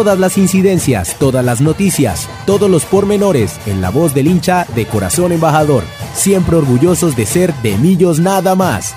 Todas las incidencias, todas las noticias, todos los pormenores en la voz del hincha de Corazón Embajador. Siempre orgullosos de ser de Millos nada más.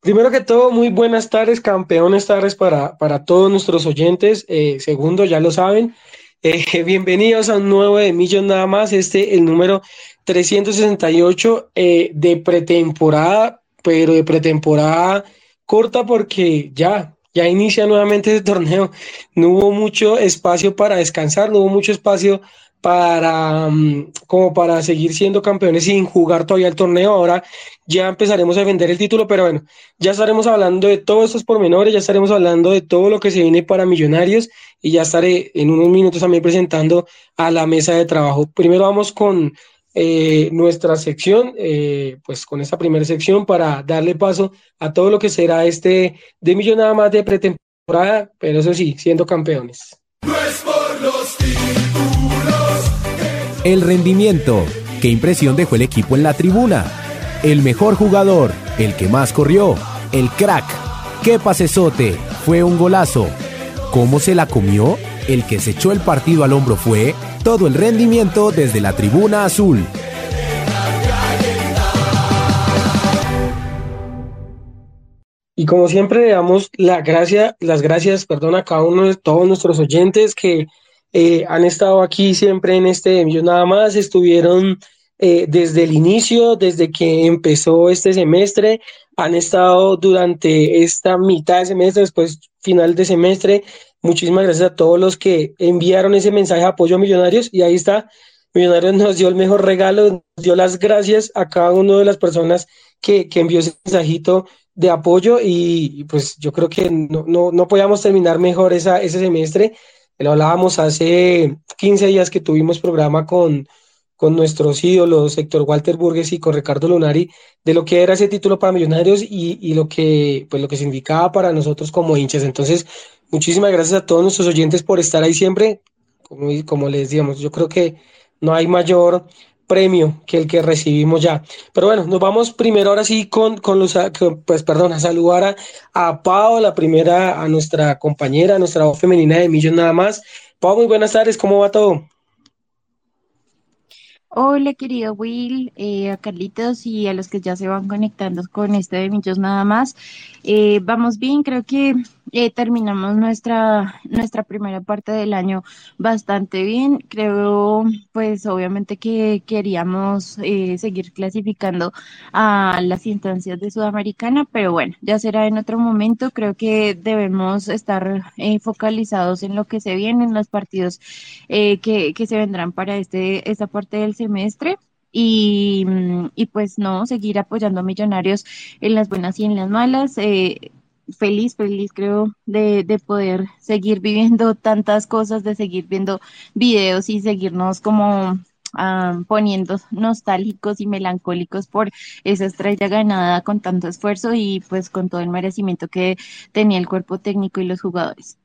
Primero que todo, muy buenas tardes, campeones tardes para, para todos nuestros oyentes. Eh, segundo, ya lo saben, eh, bienvenidos a un nuevo de Millos nada más, este el número 368 eh, de pretemporada, pero de pretemporada corta porque ya, ya inicia nuevamente el torneo. No hubo mucho espacio para descansar, no hubo mucho espacio para mm, como para seguir siendo campeones sin jugar todavía el torneo. Ahora ya empezaremos a vender el título, pero bueno, ya estaremos hablando de todos estos pormenores, ya estaremos hablando de todo lo que se viene para Millonarios y ya estaré en unos minutos también presentando a la mesa de trabajo. Primero vamos con eh, nuestra sección, eh, pues con esta primera sección para darle paso a todo lo que será este de millón nada más de pretemporada, pero eso sí, siendo campeones. El rendimiento. ¿Qué impresión dejó el equipo en la tribuna? El mejor jugador, el que más corrió, el crack. ¿Qué pasesote? Fue un golazo. ¿Cómo se la comió? El que se echó el partido al hombro fue todo el rendimiento desde la tribuna azul. Y como siempre le damos la gracia, las gracias perdón, a cada uno de todos nuestros oyentes que eh, han estado aquí siempre en este envío nada más, estuvieron eh, desde el inicio, desde que empezó este semestre, han estado durante esta mitad de semestre, después final de semestre. Muchísimas gracias a todos los que enviaron ese mensaje de apoyo a Millonarios y ahí está. Millonarios nos dio el mejor regalo, nos dio las gracias a cada una de las personas que, que envió ese mensajito de apoyo y, pues yo creo que no, no, no podíamos terminar mejor esa, ese semestre. Lo hablábamos hace 15 días que tuvimos programa con, con nuestros ídolos, Héctor Walter Burgues y con Ricardo Lunari, de lo que era ese título para Millonarios y, y, lo, que, pues, lo que significaba para nosotros como hinchas. Entonces, muchísimas gracias a todos nuestros oyentes por estar ahí siempre. Como, les decíamos, yo creo que no hay mayor premio que el que recibimos ya. Pero bueno, nos vamos primero ahora sí con, con los, pues perdón, a saludar a, a Pau, la primera, a nuestra compañera, a nuestra voz femenina de Millón nada más. Pau, muy buenas tardes, ¿cómo va todo? Hola, querido Will, eh, a Carlitos y a los que ya se van conectando con este de Millos nada más. Eh, vamos bien, creo que eh, terminamos nuestra, nuestra primera parte del año bastante bien. Creo, pues obviamente que queríamos eh, seguir clasificando a las instancias de Sudamericana, pero bueno, ya será en otro momento. Creo que debemos estar eh, focalizados en lo que se viene, en los partidos que, que se vendrán para este, esta parte del semestre. Y, y, pues no, seguir apoyando a Millonarios en las buenas y en las malas. Eh, feliz, feliz creo de, de poder seguir viviendo tantas cosas, de seguir viendo videos y seguirnos como ah, poniendo nostálgicos y melancólicos por esa estrella ganada con tanto esfuerzo y pues con todo el merecimiento que tenía el cuerpo técnico y los jugadores.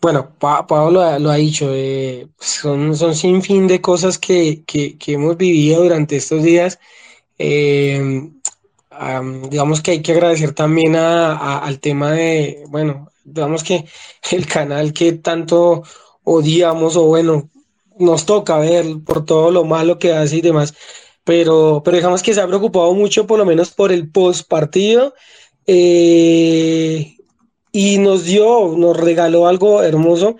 Bueno, Pablo lo, ha dicho, eh, son, son sin fin de cosas que, que hemos vivido durante estos días eh, digamos que hay que agradecer también a, al tema de, bueno, digamos que el canal que tanto odiamos o bueno, nos toca ver por todo lo malo que hace y demás, pero, pero digamos que se ha preocupado mucho por lo menos por el post partido eh, y nos dio, nos regaló algo hermoso,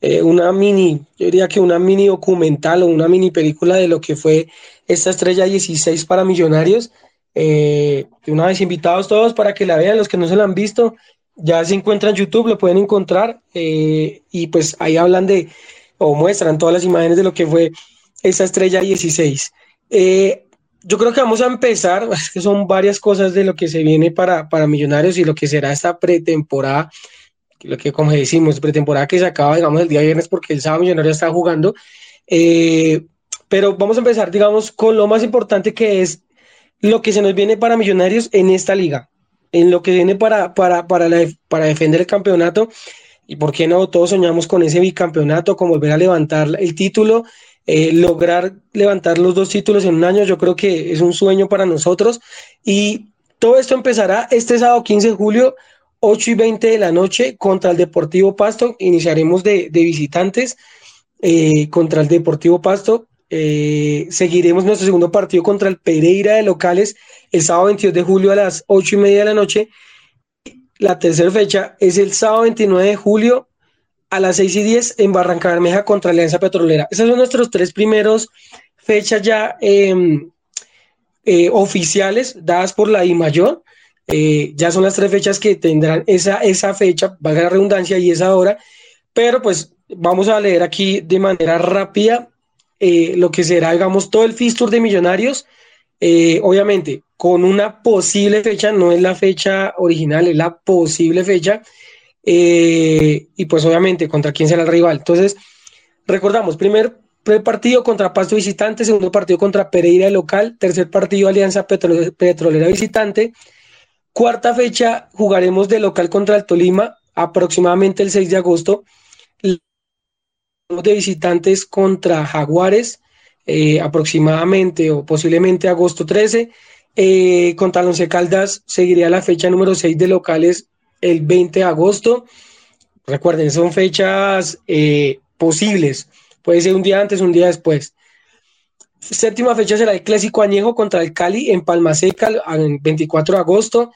eh, una mini, yo diría que una mini documental o una mini película de lo que fue esta estrella 16 para millonarios. Eh, una vez invitados todos para que la vean, los que no se la han visto, ya se encuentra en YouTube, lo pueden encontrar eh, y pues ahí hablan de o muestran todas las imágenes de lo que fue esa estrella 16. Eh, yo creo que vamos a empezar, que son varias cosas de lo que se viene para, para Millonarios y lo que será esta pretemporada, lo que como decimos, pretemporada que se acaba, digamos, el día viernes porque el sábado Millonarios está jugando. Eh, pero vamos a empezar, digamos, con lo más importante que es lo que se nos viene para Millonarios en esta liga, en lo que viene para, para, para, para defender el campeonato. Y por qué no, todos soñamos con ese bicampeonato, con volver a levantar el título. eh, lograr levantar los dos títulos en un año, yo creo que es un sueño para nosotros. Y todo esto empezará este sábado 15 de julio, 8 y 20 de la noche, contra el Deportivo Pasto. Iniciaremos de, visitantes eh, contra el Deportivo Pasto. Eh, seguiremos nuestro segundo partido contra el Pereira de locales el sábado 22 de julio a las 8 y media de la noche. La tercera fecha es el sábado 29 de julio a las 6 y 10 en Barranca Bermeja contra Alianza Petrolera. Esas son nuestros tres primeros fechas ya em, eh, oficiales dadas por la I mayor. Eh, ya son las tres fechas que tendrán esa, esa fecha, valga la redundancia, y esa hora. Pero pues vamos a leer aquí de manera rápida eh, lo que será, digamos, todo el Fistur de Millonarios. obviamente, con una posible fecha, no es la fecha original, es la posible fecha eh, y pues obviamente contra quién será el rival. Entonces, recordamos, primer, partido contra Pasto visitante, segundo partido contra Pereira local, tercer partido Alianza Petrolera visitante, cuarta fecha jugaremos de local contra el Tolima, aproximadamente el 6 de agosto, de visitantes contra Jaguares, eh, aproximadamente o posiblemente agosto 13. Eh, contra Once Caldas seguiría la fecha número 6 de locales el 20 de agosto. Recuerden, son fechas eh, posibles. Puede ser un día antes, un día después. Séptima fecha será el Clásico Añejo contra el Cali en Palma Seca el 24 de agosto.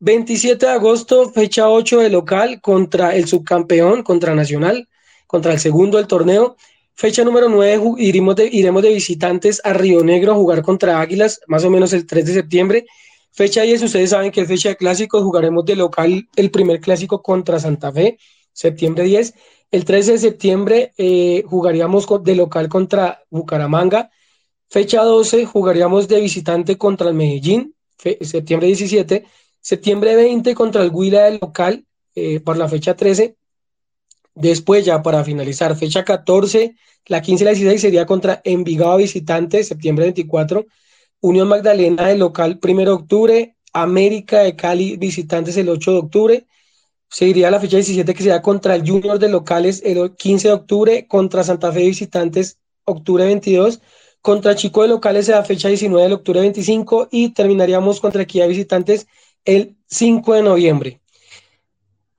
27 de agosto, fecha 8 de local contra el subcampeón, contra Nacional, contra el segundo del torneo. Fecha número 9, iremos de, iremos de visitantes a Río Negro a jugar contra Águilas, más o menos el 3 de septiembre. Fecha 10, ustedes saben que es fecha de clásicos, jugaremos de local el primer clásico contra Santa Fe, septiembre 10. El 13 de septiembre eh, jugaríamos de local contra Bucaramanga. Fecha 12, jugaríamos de visitante contra el Medellín, septiembre 17. Septiembre 20 contra el Huila del local, eh, por la fecha 13. Después ya para finalizar, fecha 14, la 15 y la 16 sería contra Envigado visitante, septiembre 24. Unión Magdalena del local, 1 de octubre. América de Cali, visitantes el 8 de octubre. Seguiría la fecha 17 que sería contra el Junior de locales el 15 de octubre, contra Santa Fe visitantes octubre 22, contra Chico de locales la fecha 19 de octubre 25 y terminaríamos contra Equidad visitantes el 5 de noviembre.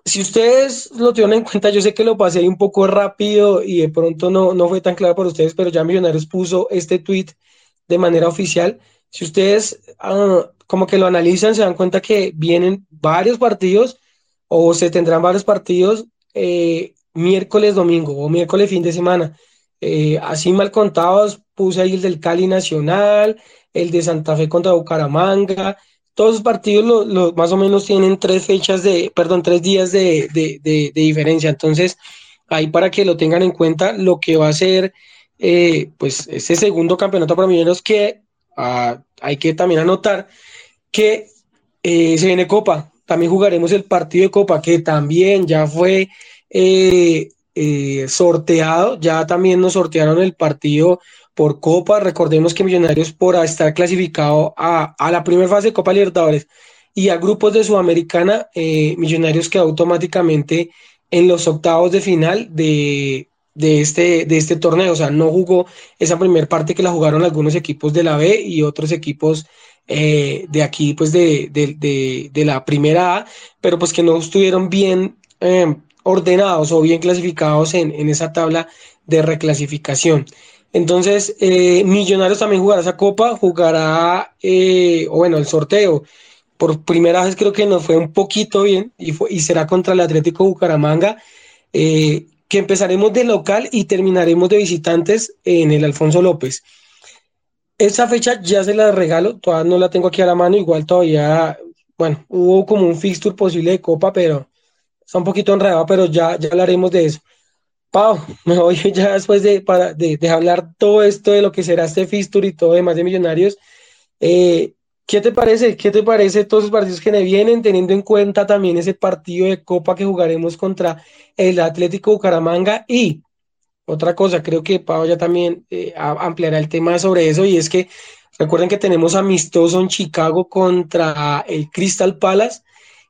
Si ustedes lo tienen en cuenta, yo sé que lo pasé ahí un poco rápido y de pronto no, no fue tan claro para ustedes, pero ya Millonarios puso este tweet de manera oficial. Si ustedes ah, como que lo analizan, se dan cuenta que vienen varios partidos o se tendrán varios partidos eh, miércoles, domingo o miércoles, fin de semana. Eh, así mal contados, puse ahí el del Cali Nacional, el de Santa Fe contra Bucaramanga. Todos los partidos lo, más o menos tienen tres fechas de, perdón, tres días de, de diferencia. Entonces, ahí para que lo tengan en cuenta, lo que va a ser eh, pues ese segundo campeonato para Millonarios que ah, hay que también anotar que eh, se viene Copa. También jugaremos el partido de Copa que también ya fue eh, sorteado, ya también nos sortearon el partido por Copa. Recordemos que Millonarios por estar clasificado a, a la primera fase de Copa Libertadores y a grupos de Sudamericana, Millonarios quedó automáticamente en los octavos de final de, de este, de este torneo. O sea, no jugó esa primera parte que la jugaron algunos equipos de la B y otros equipos eh, de aquí, pues de, de, la primera A, pero pues que no estuvieron bien eh, ordenados o bien clasificados en, esa tabla de reclasificación. Entonces, eh, Millonarios también jugará esa copa, jugará, o bueno, el sorteo. Por primera vez creo que nos fue un poquito bien y, fue, y será contra el Atlético Bucaramanga que empezaremos de local y terminaremos de visitantes en el Alfonso López. Esa fecha ya se la regalo, todavía no la tengo aquí a la mano, igual todavía, bueno, hubo como un fixture posible de Copa, pero está un poquito enredado, pero ya, ya hablaremos de eso. Pau, me voy ya después de, para, de, hablar todo esto de lo que será este fixture y todo demás de Millonarios. Eh, ¿Qué te parece? ¿Qué te parece todos los partidos que me vienen, teniendo en cuenta también ese partido de Copa que jugaremos contra el Atlético Bucaramanga? Y otra cosa, creo que Pau ya también eh, ampliará el tema sobre eso, y es que recuerden que tenemos amistoso en Chicago contra el Crystal Palace,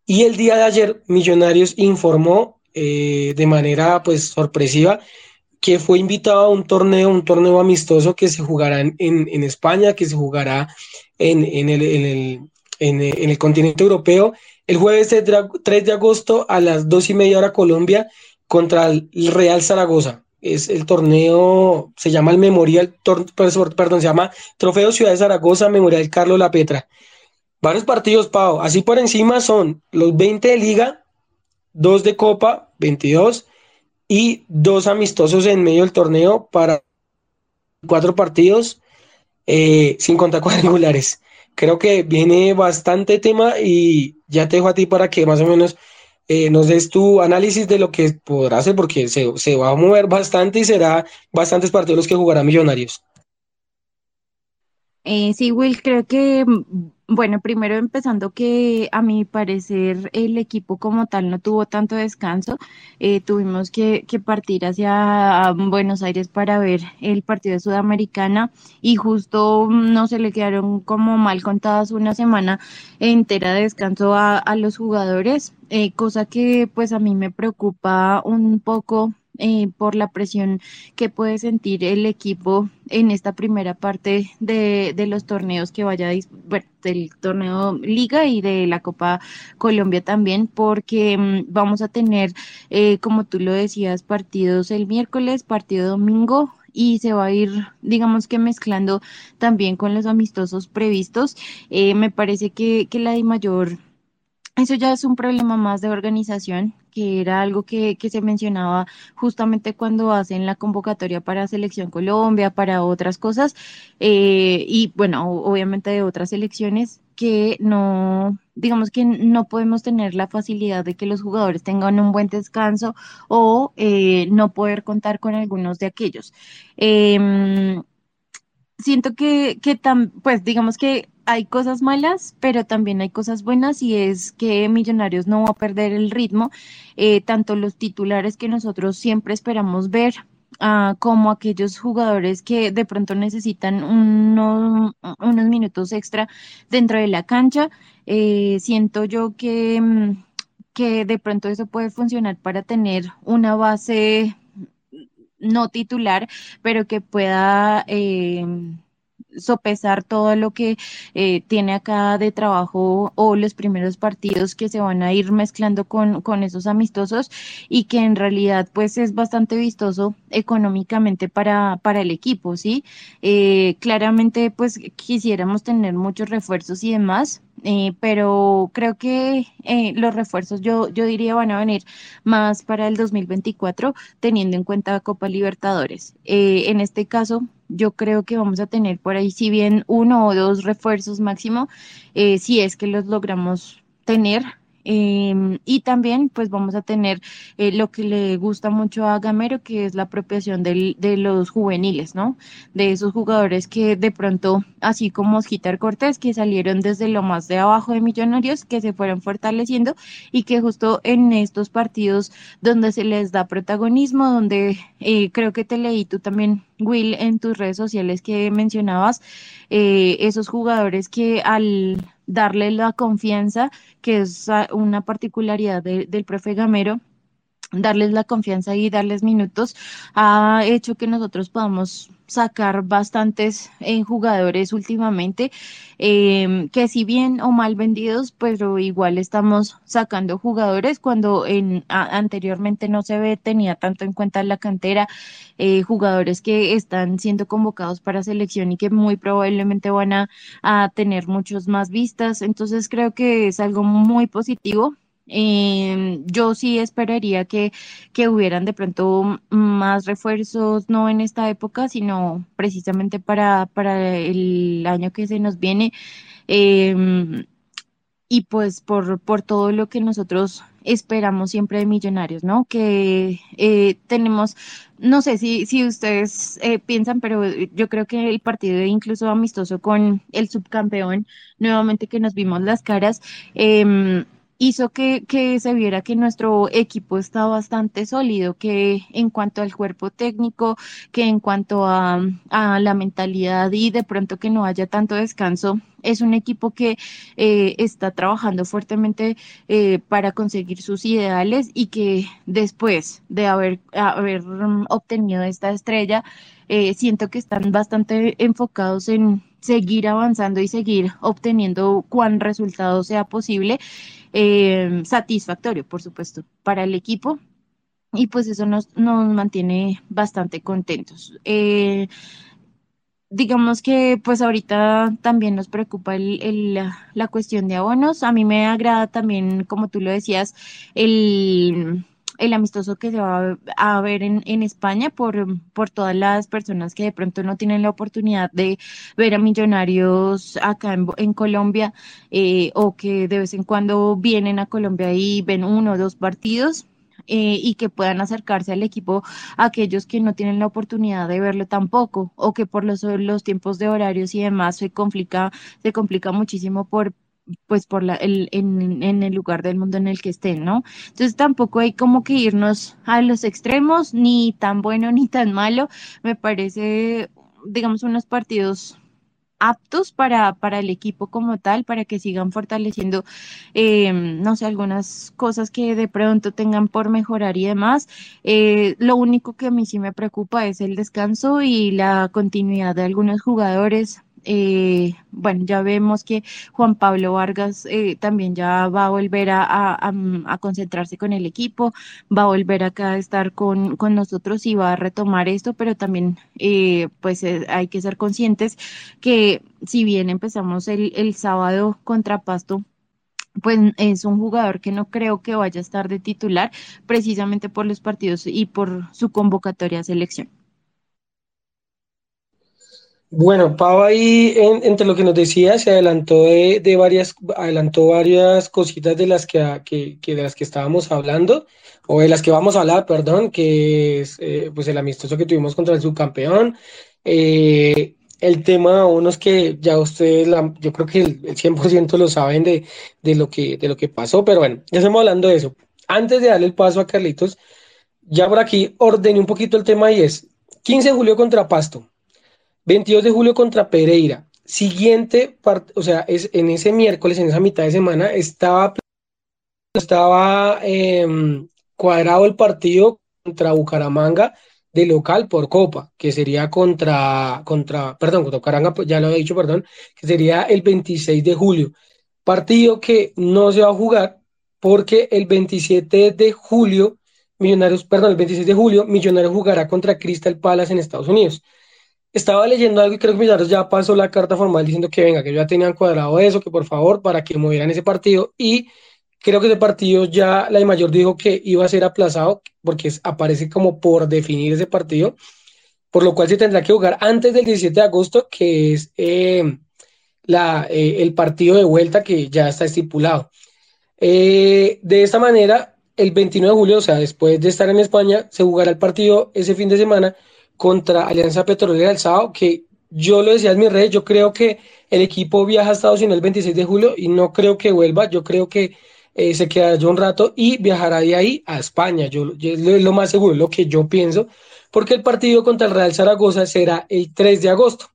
y el día de ayer Millonarios informó eh, de manera pues sorpresiva que fue invitado a un torneo, un torneo amistoso que se jugará en, en, España, que se jugará en, en el, el, el, continente europeo, el jueves 3 de agosto a las 2 y media hora Colombia contra el Real Zaragoza. Es el torneo, se llama el Memorial, perdón, se llama Trofeo Ciudad de Zaragoza, Memorial Carlos La Petra. Varios partidos, Pau. Así por encima son los 20 de liga, 2 de copa, 22, y dos amistosos en medio del torneo para cuatro partidos eh, sin contar cuadrangulares. Creo que viene bastante tema y ya te dejo a ti para que más o menos eh, nos des tu análisis de lo que podrá hacer, porque se, se va a mover bastante y será bastantes partidos los que jugará Millonarios. Eh, sí, Will, creo que, mm, bueno, primero empezando que a mi parecer el equipo como tal no tuvo tanto descanso, eh, tuvimos que, que, partir hacia Buenos Aires para ver el partido de Sudamericana y justo no se le quedaron como mal contadas una semana entera de descanso a, a los jugadores, eh, cosa que pues a mí me preocupa un poco eh, por la presión que puede sentir el equipo en esta primera parte de, de los torneos que vaya, bueno, del torneo Liga y de la Copa Colombia también, porque mm, vamos a tener, eh, como tú lo decías, partidos el miércoles, partido domingo, y se va a ir, digamos que mezclando también con los amistosos previstos. Eh, me parece que, que la de mayor eso ya es un problema más de organización, que era algo que, que, se mencionaba justamente cuando hacen la convocatoria para Selección Colombia, para otras cosas, eh, y bueno, obviamente de otras elecciones que no, digamos que no podemos tener la facilidad de que los jugadores tengan un buen descanso o eh, no poder contar con algunos de aquellos. Eh, siento que, que tam, pues digamos que hay cosas malas, pero también hay cosas buenas y es que Millonarios no va a perder el ritmo, eh, tanto los titulares que nosotros siempre esperamos ver, uh, como aquellos jugadores que de pronto necesitan uno, unos minutos extra dentro de la cancha. Eh, siento yo que, mm, que de pronto eso puede funcionar para tener una base no titular, pero que pueda eh, sopesar todo lo que eh, tiene acá de trabajo o los primeros partidos que se van a ir mezclando con, con esos amistosos y que en realidad pues es bastante vistoso económicamente para, para el equipo, ¿sí? Eh, claramente pues quisiéramos tener muchos refuerzos y demás, eh, pero creo que eh, los refuerzos yo, yo diría van a venir más para el 2024 teniendo en cuenta Copa Libertadores. Eh, en este caso, yo creo que vamos a tener por ahí, si bien uno o dos refuerzos máximo, si es que los logramos tener Em, y también pues vamos a tener eh, lo que le gusta mucho a Gamero, que es la apropiación del, de los juveniles, ¿no? De esos jugadores que de pronto, así como Osquitar Cortés, que salieron desde lo más de abajo de Millonarios, que se fueron fortaleciendo y que justo en estos partidos donde se les da protagonismo, donde eh, creo que te leí tú también, Will, en tus redes sociales que mencionabas, eh, esos jugadores que al darle la confianza, que es una particularidad del profe Gamero, darles la confianza y darles minutos, ha hecho que nosotros podamos sacar bastantes en jugadores últimamente, em, que si bien o mal vendidos, pero igual estamos sacando jugadores cuando en, anteriormente no se ve, tenía tanto en cuenta la cantera, eh, jugadores que están siendo convocados para selección y que muy probablemente van a, a tener muchos más vistas. Entonces creo que es algo muy positivo eh, yo sí esperaría que, que hubieran de pronto más refuerzos, no en esta época, sino precisamente para, para el año que se nos viene. Eh, y pues por, por todo lo que nosotros esperamos siempre de millonarios, ¿no? Que eh, tenemos, no sé si, si ustedes eh, piensan, pero yo creo que el partido incluso amistoso con el subcampeón, nuevamente que nos vimos las caras, eh, hizo que, que, se viera que nuestro equipo está bastante sólido, que en cuanto al cuerpo técnico, que en cuanto a, a la mentalidad y de pronto que no haya tanto descanso, es un equipo que eh, está trabajando fuertemente eh, para conseguir sus ideales y que después de haber, haber obtenido esta estrella, eh, siento que están bastante enfocados en seguir avanzando y seguir obteniendo cuán resultado sea posible eh, satisfactorio, por supuesto, para el equipo. Y pues eso nos, nos mantiene bastante contentos. Eh, digamos que pues ahorita también nos preocupa el, la, la, cuestión de abonos. A mí me agrada también, como tú lo decías, el el amistoso que se va a ver en, España por, por todas las personas que de pronto no tienen la oportunidad de ver a millonarios acá en, en Colombia eh, o que de vez en cuando vienen a Colombia y ven uno o dos partidos. Eh, y que puedan acercarse al equipo aquellos que no tienen la oportunidad de verlo tampoco o que por los, los tiempos de horarios y demás se complica se complica muchísimo por pues por la, el, en, en, el lugar del mundo en el que estén, ¿no? Entonces tampoco hay como que irnos a los extremos, ni tan bueno ni tan malo. Me parece, digamos, unos partidos aptos para, para el equipo como tal, para que sigan fortaleciendo, eh, no sé, algunas cosas que de pronto tengan por mejorar y demás. Eh, lo único que a mí sí me preocupa es el descanso y la continuidad de algunos jugadores eh, bueno, ya vemos que Juan Pablo Vargas eh, también ya va a volver a, a, concentrarse con el equipo, va a volver acá a estar con, con nosotros y va a retomar esto, pero también eh, pues eh, hay que ser conscientes que si bien empezamos el, el sábado contra Pasto, pues es un jugador que no creo que vaya a estar de titular precisamente por los partidos y por su convocatoria a selección. Bueno, Pau ahí en, entre lo que nos decía se adelantó de, de, varias, adelantó varias cositas de las que, que, que, de las que estábamos hablando, o de las que vamos a hablar, perdón, que es eh, pues el amistoso que tuvimos contra el subcampeón. Eh, el tema unos que ya ustedes, yo creo que el, el 100% lo saben de, de, lo que, de lo que pasó, pero bueno, ya estamos hablando de eso. Antes de darle el paso a Carlitos, ya por aquí ordené un poquito el tema y es 15 de julio contra Pasto. 22 de julio contra Pereira. Siguiente, o sea, es en ese miércoles, en esa mitad de semana, estaba, estaba eh, cuadrado el partido contra Bucaramanga de local por Copa, que sería contra, contra, perdón, contra Bucaramanga, pues, ya lo he dicho, perdón, que sería el 26 de julio. Partido que no se va a jugar porque el 27 de julio, Millonarios, perdón, el 26 de julio, Millonarios jugará contra Crystal Palace en Estados Unidos estaba leyendo algo y creo que Millonarios ya pasó la carta formal diciendo que venga, que ya tenían cuadrado eso, que por favor, para que movieran ese partido. Y creo que ese partido ya la de mayor dijo que iba a ser aplazado porque aparece como por definir ese partido, por lo cual se tendrá que jugar antes del 17 de agosto, que es eh, la, eh, el partido de vuelta que ya está estipulado. Eh, de esta manera, el 29 de julio, o sea, después de estar en España, se jugará el partido ese fin de semana contra Alianza Petrolera el sábado, que yo lo decía en mi red, yo creo que el equipo viaja a Estados Unidos el 26 de julio y no creo que vuelva, yo creo que eh, se quedará yo un rato y viajará de ahí a España, yo, es lo más seguro, lo que yo pienso, porque el partido contra el Real Zaragoza será el 3 de agosto,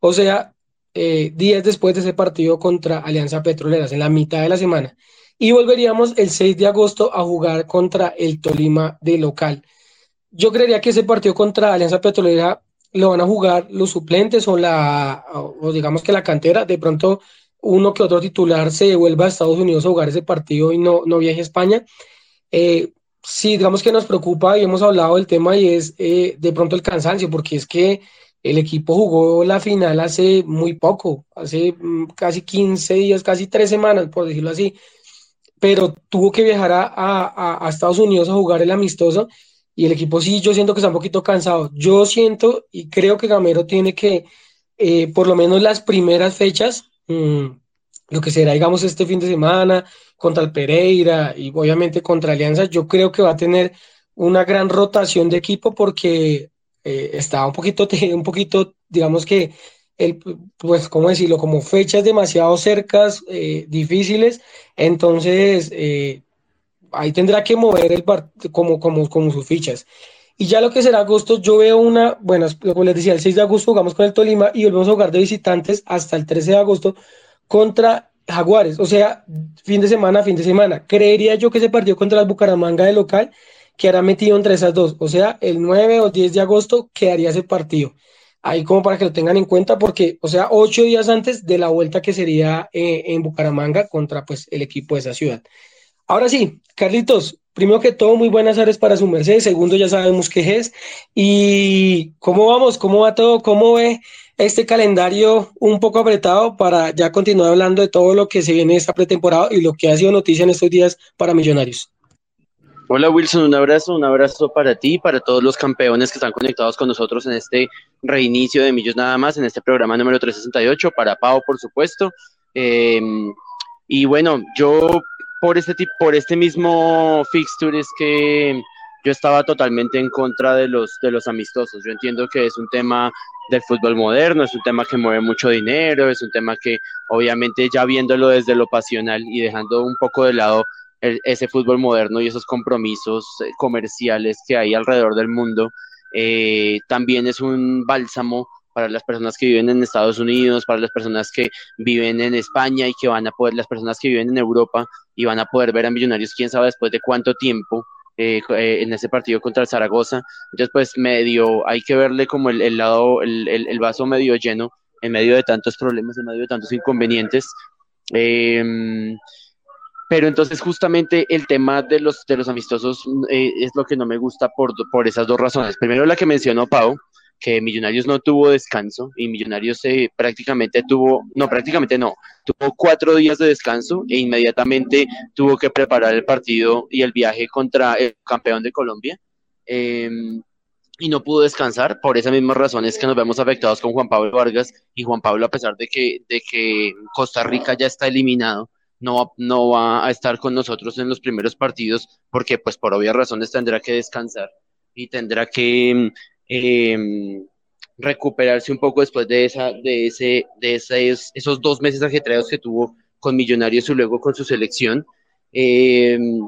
o sea, eh, días después de ese partido contra Alianza Petroleras, en la mitad de la semana. Y volveríamos el 6 de agosto a jugar contra el Tolima de local. Yo creería que ese partido contra Alianza Petrolera lo van a jugar los suplentes o la, o digamos que la cantera. De pronto uno que otro titular se devuelva a Estados Unidos a jugar ese partido y no, no viaje a España. Eh, sí, digamos que nos preocupa y hemos hablado del tema y es eh, de pronto el cansancio, porque es que el equipo jugó la final hace muy poco, hace mm, casi 15 días, casi tres semanas, por decirlo así, pero tuvo que viajar a, a, a Estados Unidos a jugar el amistoso y el equipo sí, yo siento que está un poquito cansado. Yo siento y creo que Gamero tiene que, eh, por lo menos las primeras fechas, mmm, lo que será, digamos, este fin de semana, contra el Pereira y obviamente contra Alianza, yo creo que va a tener una gran rotación de equipo porque eh, está un poquito, un poquito, digamos que el, pues, ¿cómo decirlo? Como fechas demasiado cercas, eh, difíciles, entonces eh, ahí tendrá que mover el como, como, como sus fichas. Y ya lo que será agosto, yo veo una, bueno, como les decía, el 6 de agosto jugamos con el Tolima y volvemos a jugar de visitantes hasta el 13 de agosto contra Jaguares, o sea, fin de semana, fin de semana. Creería yo que ese partido contra el Bucaramanga de local quedará metido entre esas dos, o sea, el 9 o 10 de agosto quedaría ese partido. Ahí como para que lo tengan en cuenta, porque, o sea, ocho días antes de la vuelta que sería eh, en Bucaramanga contra pues el equipo de esa ciudad. Ahora sí, Carlitos, primero que todo, muy buenas tardes para su merced. Segundo, ya sabemos qué es. ¿Y cómo vamos? ¿Cómo va todo? ¿Cómo ve este calendario un poco apretado para ya continuar hablando de todo lo que se viene esta pretemporada y lo que ha sido noticia en estos días para Millonarios? Hola Wilson, un abrazo, un abrazo para ti y para todos los campeones que están conectados con nosotros en este reinicio de Millos Nada más, en este programa número 368, para Pau, por supuesto. Em, y bueno, yo por este, por este mismo fixture es que yo estaba totalmente en contra de los, de los amistosos. Yo entiendo que es un tema del fútbol moderno, es un tema que mueve mucho dinero, es un tema que obviamente ya viéndolo desde lo pasional y dejando un poco de lado ese fútbol moderno y esos compromisos eh, comerciales que hay alrededor del mundo, eh, también es un bálsamo para las personas que viven en Estados Unidos, para las personas que viven en España y que van a poder, las personas que viven en Europa y van a poder ver a Millonarios, quién sabe después de cuánto tiempo. Eh, en ese partido contra el Zaragoza. Entonces, pues medio, hay que verle como el, lado, el, vaso medio lleno en medio de tantos problemas, en medio de tantos inconvenientes. Eh, pero entonces justamente el tema de los, de los amistosos eh, es lo que no me gusta por, por esas dos razones. Primero la que mencionó Pau, que Millonarios no tuvo descanso y Millonarios eh, prácticamente tuvo, no, prácticamente no, tuvo cuatro días de descanso e inmediatamente tuvo que preparar el partido y el viaje contra el campeón de Colombia. Em, y no pudo descansar por esas mismas razones que nos vemos afectados con Juan Pablo Vargas y Juan Pablo a pesar de que, de que Costa Rica ya está eliminado, no, no va a estar con nosotros en los primeros partidos porque pues por obvias razones tendrá que descansar y tendrá que em, recuperarse un poco después de esa de ese de esos dos meses ajetreados que tuvo con Millonarios y luego con su selección em,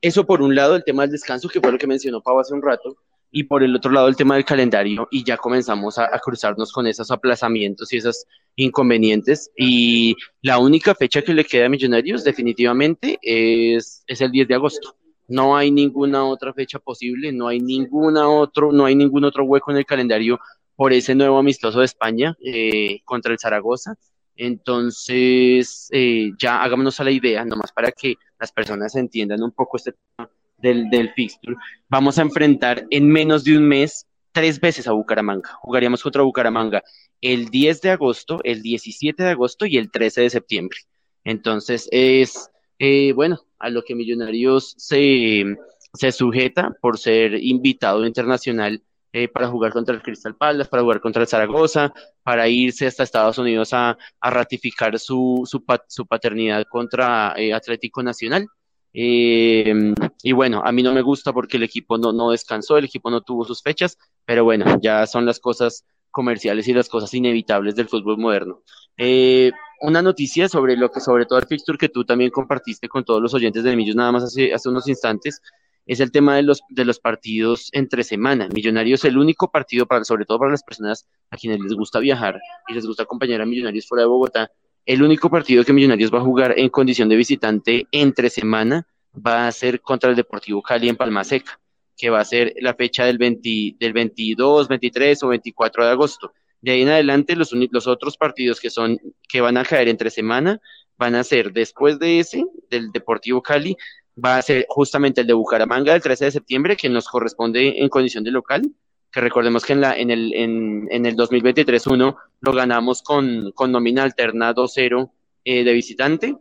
eso por un lado el tema del descanso que fue lo que mencionó Pau hace un rato y por el otro lado el tema del calendario y ya comenzamos a, cruzarnos con esos aplazamientos y esos inconvenientes y la única fecha que le queda a Millonarios definitivamente es, es el 10 de agosto. No hay ninguna otra fecha posible, no hay ninguna otro, no hay ningún otro hueco en el calendario por ese nuevo amistoso de España eh, contra el Zaragoza. Entonces, eh, ya hagámonos a la idea, nomás para que las personas entiendan un poco este tema del, del fixture, vamos a enfrentar en menos de un mes tres veces a Bucaramanga. Jugaríamos contra Bucaramanga el 10 de agosto, el 17 de agosto y el 13 de septiembre. Entonces es, eh, bueno, a lo que Millonarios se, se sujeta por ser invitado internacional eh, para jugar contra el Crystal Palace, para jugar contra el Zaragoza, para irse hasta Estados Unidos a, ratificar su, su, su, paternidad contra eh, Atlético Nacional. Eh, y bueno, a mí no me gusta porque el equipo no, no descansó, el equipo no tuvo sus fechas, pero bueno, ya son las cosas comerciales y las cosas inevitables del fútbol moderno. Una noticia sobre lo que, sobre todo el fixture que tú también compartiste con todos los oyentes de Millos nada más hace, hace unos instantes, es el tema de los, de los partidos entre semana. Millonarios, el único partido, para, sobre todo para las personas a quienes les gusta viajar y les gusta acompañar a Millonarios fuera de Bogotá, el único partido que Millonarios va a jugar en condición de visitante entre semana va a ser contra el Deportivo Cali en Palma Seca, que va a ser la fecha del, 20, del 22, 23 o 24 de agosto. De ahí en adelante, los, los otros partidos que, son, que van a caer entre semana van a ser después de ese, del Deportivo Cali, va a ser justamente el de Bucaramanga del 13 de septiembre, que nos corresponde en condición de local, que recordemos que en, la, en, el, en, en el 2023-1 lo ganamos con, con nómina alterna 2-0 eh, de visitante.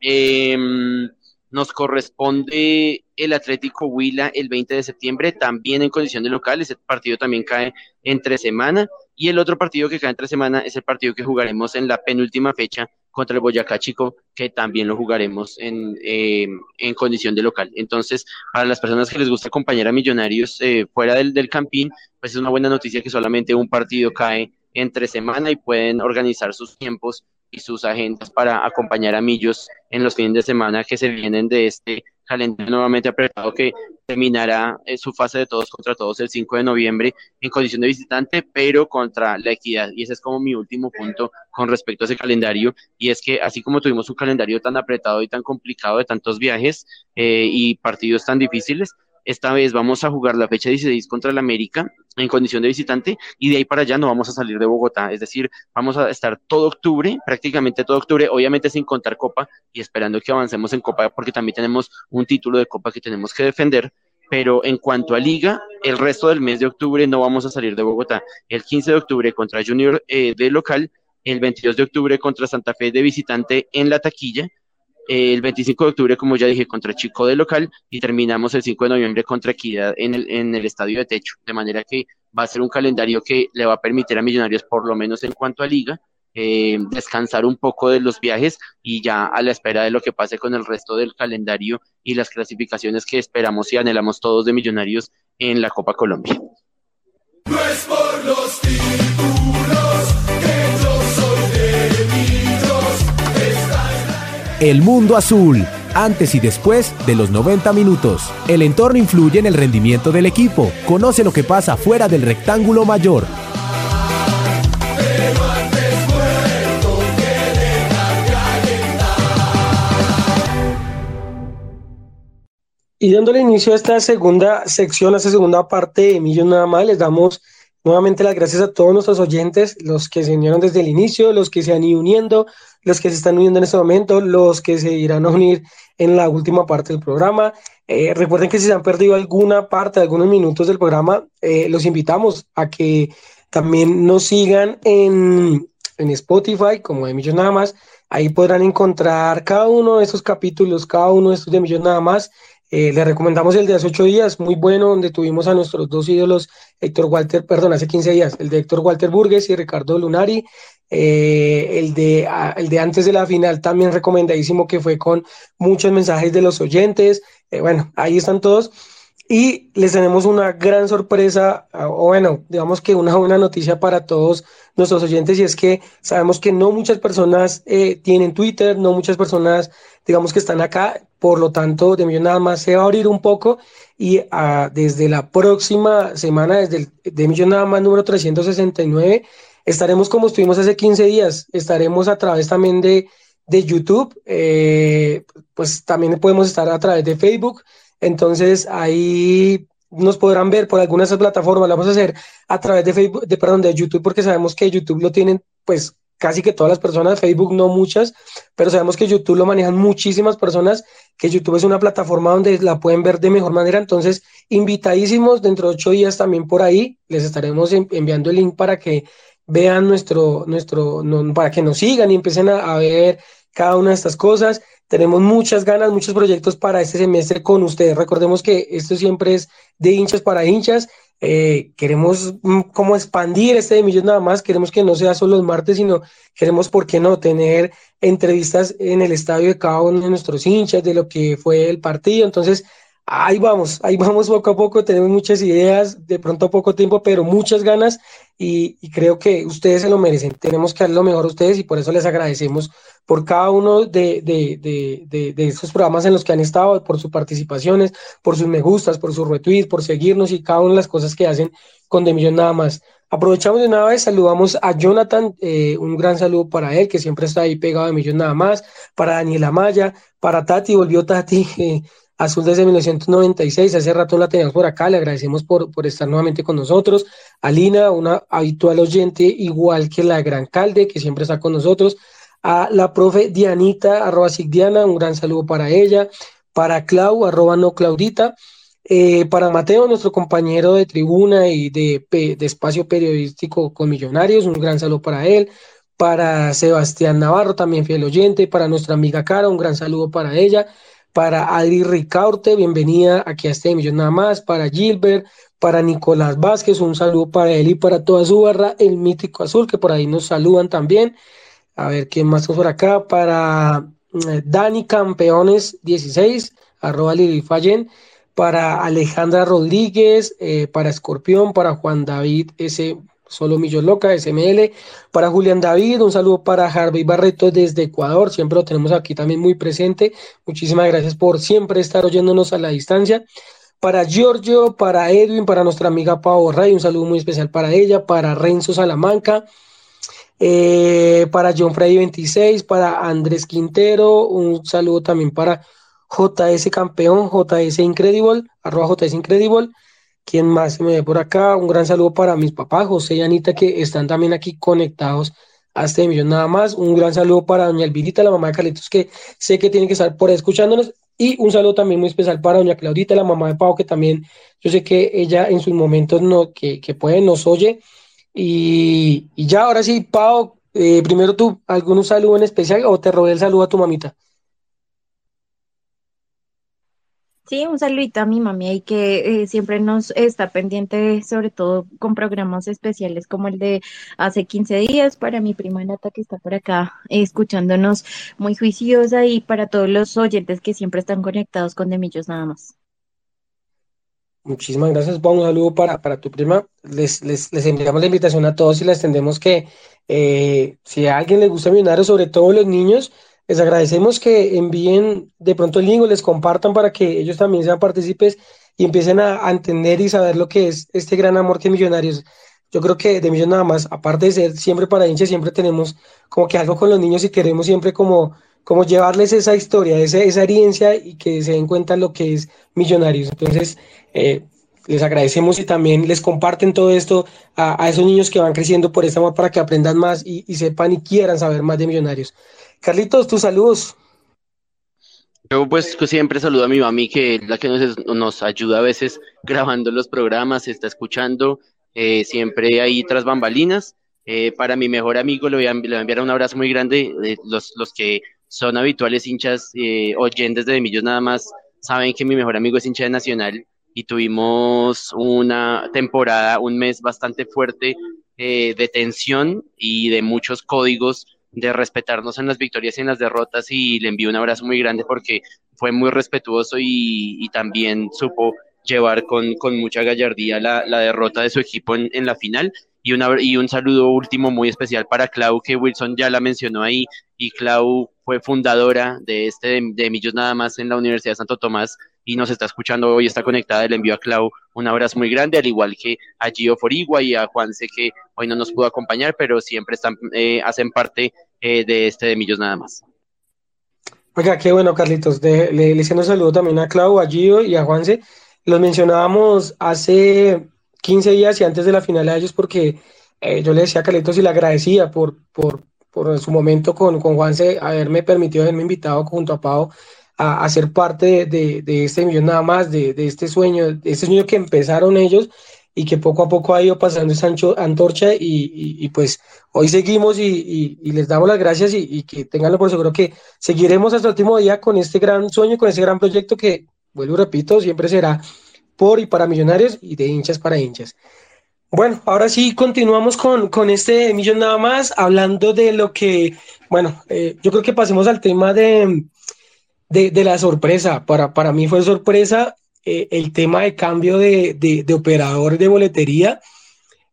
Em, nos corresponde el Atlético Huila el 20 de septiembre, también en condición de local. Ese partido también cae entre semana. Y el otro partido que cae entre semana es el partido que jugaremos en la penúltima fecha contra el Boyacá Chico, que también lo jugaremos en, eh, en condición de local. Entonces, para las personas que les gusta acompañar a Millonarios eh, fuera del, del Campín, pues es una buena noticia que solamente un partido cae entre semana y pueden organizar sus tiempos y sus agendas para acompañar a Millos en los fines de semana que se vienen de este calendario nuevamente apretado que terminará eh, su fase de todos contra todos el 5 de noviembre en condición de visitante, pero contra la equidad. Y ese es como mi último punto con respecto a ese calendario. Y es que así como tuvimos un calendario tan apretado y tan complicado de tantos viajes eh, y partidos tan difíciles, esta vez vamos a jugar la fecha 16 contra el América en condición de visitante y de ahí para allá no vamos a salir de Bogotá. Es decir, vamos a estar todo octubre, prácticamente todo octubre, obviamente sin contar Copa y esperando que avancemos en Copa porque también tenemos un título de Copa que tenemos que defender. Pero en cuanto a liga, el resto del mes de octubre no vamos a salir de Bogotá. El 15 de octubre contra Junior eh, de local, el 22 de octubre contra Santa Fe de visitante en la taquilla el 25 de octubre, como ya dije, contra Chico de local y terminamos el 5 de noviembre contra Equidad en el, en el estadio de techo. De manera que va a ser un calendario que le va a permitir a Millonarios, por lo menos en cuanto a liga, eh, descansar un poco de los viajes y ya a la espera de lo que pase con el resto del calendario y las clasificaciones que esperamos y anhelamos todos de Millonarios en la Copa Colombia. No es por los el mundo azul, antes y después de los 90 minutos. El entorno influye en el rendimiento del equipo. Conoce lo que pasa fuera del rectángulo mayor. Y dándole inicio a esta segunda sección, a esta segunda parte de Millón Nada más, les damos nuevamente las gracias a todos nuestros oyentes, los que se unieron desde el inicio, los que se han ido uniendo, los que se están uniendo en este momento, los que se irán a unir en la última parte del programa. Eh, recuerden que si se han perdido alguna parte, algunos minutos del programa, eh, los invitamos a que también nos sigan en, en Spotify, como de Millón Nada más. Ahí podrán encontrar cada uno de estos capítulos, cada uno de estos de Millón Nada más. Eh, le recomendamos el de hace ocho días, muy bueno, donde tuvimos a nuestros dos ídolos, Héctor Walter, perdón, hace 15 días, el de Héctor Walter Burgues y Ricardo Lunari. Eh, el, de, el de antes de la final también recomendadísimo que fue con muchos mensajes de los oyentes. Eh, bueno, ahí están todos. Y les tenemos una gran sorpresa, o bueno, digamos que una buena noticia para todos nuestros oyentes, y es que sabemos que no muchas personas eh, tienen Twitter, no muchas personas, digamos que están acá, por lo tanto, de millón nada más se va a abrir un poco, y ah, desde la próxima semana, desde el de millón nada más número 369, Estaremos como estuvimos hace 15 días, estaremos a través también de, de YouTube, eh, pues también podemos estar a través de Facebook, entonces ahí nos podrán ver por algunas de esas plataformas, lo vamos a hacer a través de Facebook, de, perdón, de YouTube, porque sabemos que YouTube lo tienen pues casi que todas las personas, Facebook no muchas, pero sabemos que YouTube lo manejan muchísimas personas, que YouTube es una plataforma donde la pueden ver de mejor manera, entonces invitadísimos dentro de ocho días también por ahí, les estaremos enviando el link para que vean nuestro, nuestro, para que nos sigan y empiecen a, ver cada una de estas cosas. Tenemos muchas ganas, muchos proyectos para este semestre con ustedes. Recordemos que esto siempre es de hinchas para hinchas. Eh, queremos mm, como expandir este de millones nada más. Queremos que no sea solo los martes, sino queremos, ¿por qué no?, tener entrevistas en el estadio de cada uno de nuestros hinchas, de lo que fue el partido. Entonces, ahí vamos, ahí vamos poco a poco, tenemos muchas ideas, de pronto poco tiempo, pero muchas ganas y, creo que ustedes se lo merecen. Tenemos que dar lo mejor a ustedes y por eso les agradecemos por cada uno de, de, de, de, estos programas en los que han estado, por sus participaciones, por sus me gustas, por sus retweets, por seguirnos y cada una de las cosas que hacen con De Millón nada más. Aprovechamos de una vez, saludamos a Jonathan, eh, un gran saludo para él, que siempre está ahí pegado de Millón nada más, para Daniela Maya, para Tati, volvió Tati. Eh, Azul desde 1996, hace rato la teníamos por acá, le agradecemos por, por estar nuevamente con nosotros. Alina, una habitual oyente, igual que la gran calde, que siempre está con nosotros. A la profe Dianita, arroba Sigdiana, un gran saludo para ella. Para Clau, arroba no Claudita. Eh, para Mateo, nuestro compañero de tribuna y de, de espacio periodístico con Millonarios, un gran saludo para él para Sebastián Navarro, también fiel oyente, para nuestra amiga Cara, un gran saludo para ella, para Adri Ricaurte, bienvenida aquí a este millón nada más, para Gilbert, para Nicolás Vázquez, un saludo para él y para toda su barra, el mítico azul, que por ahí nos saludan también. A ver quién más por acá, para eh, Dani Campeones 16, arroba Lili Fallen, para Alejandra Rodríguez, eh, para Escorpión, para Juan David S. Solo Millos Loca, SML, para Julián David, un saludo para Harvey Barreto desde Ecuador, siempre lo tenemos aquí también muy presente. Muchísimas gracias por siempre estar oyéndonos a la distancia. Para Giorgio, para Edwin, para nuestra amiga Pau Ray, un saludo muy especial para ella, para Renzo Salamanca, eh, para John Freddy 26, para Andrés Quintero, un saludo también para JS Campeón, JS Incredible, arroba JS Incredible. ¿Quién más se me ve por acá? Un gran saludo para mis papás, José y Anita, que están también aquí conectados a este millón nada más. Un gran saludo para doña Elvirita, la mamá de Carlitos, que sé que tiene que estar por ahí escuchándonos. Y un saludo también muy especial para doña Claudita, la mamá de Pau, que también yo sé que ella en sus momentos no, que, que puede nos oye. Y, ya, ahora sí, Pau, eh, primero tú, ¿algún saludo en especial o te robé el saludo a tu mamita? Sí, un saludito a mi mami ahí que eh, siempre nos está pendiente, sobre todo con programas especiales como el de hace 15 días, para mi prima Nata que está por acá escuchándonos muy juiciosa y para todos los oyentes que siempre están conectados con Demillos nada más. Muchísimas gracias. Un saludo para, para tu prima. Les, les, les enviamos la invitación a todos y les tendemos que eh, si a alguien les gusta Millonarios, sobre todo los niños, les agradecemos que envíen de pronto el link o les compartan para que ellos también sean partícipes y empiecen a, a entender y saber lo que es este gran amor que Millonarios. Yo creo que de Millonarios nada más, aparte de ser siempre para hinchas, siempre tenemos como que algo con los niños y queremos siempre como, como llevarles esa historia, esa, esa herencia y que se den cuenta lo que es Millonarios. Entonces, eh, les agradecemos y también les comparten todo esto a, esos niños que van creciendo por esta para que aprendan más y sepan y quieran saber más de Millonarios. Carlitos, tus saludos. Yo pues siempre saludo a mi mami, que es la que nos, nos ayuda a veces grabando los programas, está escuchando eh, siempre ahí tras bambalinas. Eh, para mi mejor amigo le voy a, a enviar un abrazo muy grande. Eh, los, los que son habituales hinchas, eh, oyentes de Millos nada más, saben que mi mejor amigo es hincha de Nacional y tuvimos una temporada, un mes bastante fuerte de tensión y de muchos códigos de respetarnos en las victorias y en las derrotas y le envío un abrazo muy grande porque fue muy respetuoso y, también supo llevar con, con mucha gallardía la, la, derrota de su equipo en, en la final. Y, una, y un saludo último muy especial para Clau, que Wilson ya la mencionó ahí, y Clau fue fundadora de este de, de Millos Nada más en la Universidad de Santo Tomás y nos está escuchando hoy, está conectada, le envío a Clau un abrazo muy grande, al igual que a Gio Forigua y a Juanse que hoy no nos pudo acompañar, pero siempre están, eh, hacen parte eh, de este de Millos Nada más. Oiga, qué bueno, Carlitos. De, le, le un saludo también a Clau, a Gio y a Juanse. Los mencionábamos hace 15 días y antes de la final a ellos porque eh, yo le decía a Carlitos y le agradecía por, por, por su momento con, con Juanse haberme permitido, haberme invitado junto a Pau a, a ser parte de, de, de, este millón nada más, de, de, este sueño, de este sueño que empezaron ellos y que poco a poco ha ido pasando esa antorcha y, y, y pues hoy seguimos y, y, les damos las gracias y, que tenganlo por seguro que seguiremos hasta el último día con este gran sueño, con este gran proyecto que, vuelvo repito, siempre será por y para millonarios y de hinchas para hinchas. Bueno, ahora sí continuamos con, con este millón nada más, hablando de lo que, bueno, eh, yo creo que pasemos al tema de, de, de la sorpresa. Para, para mí fue sorpresa eh, el tema de cambio de, de, operador de boletería,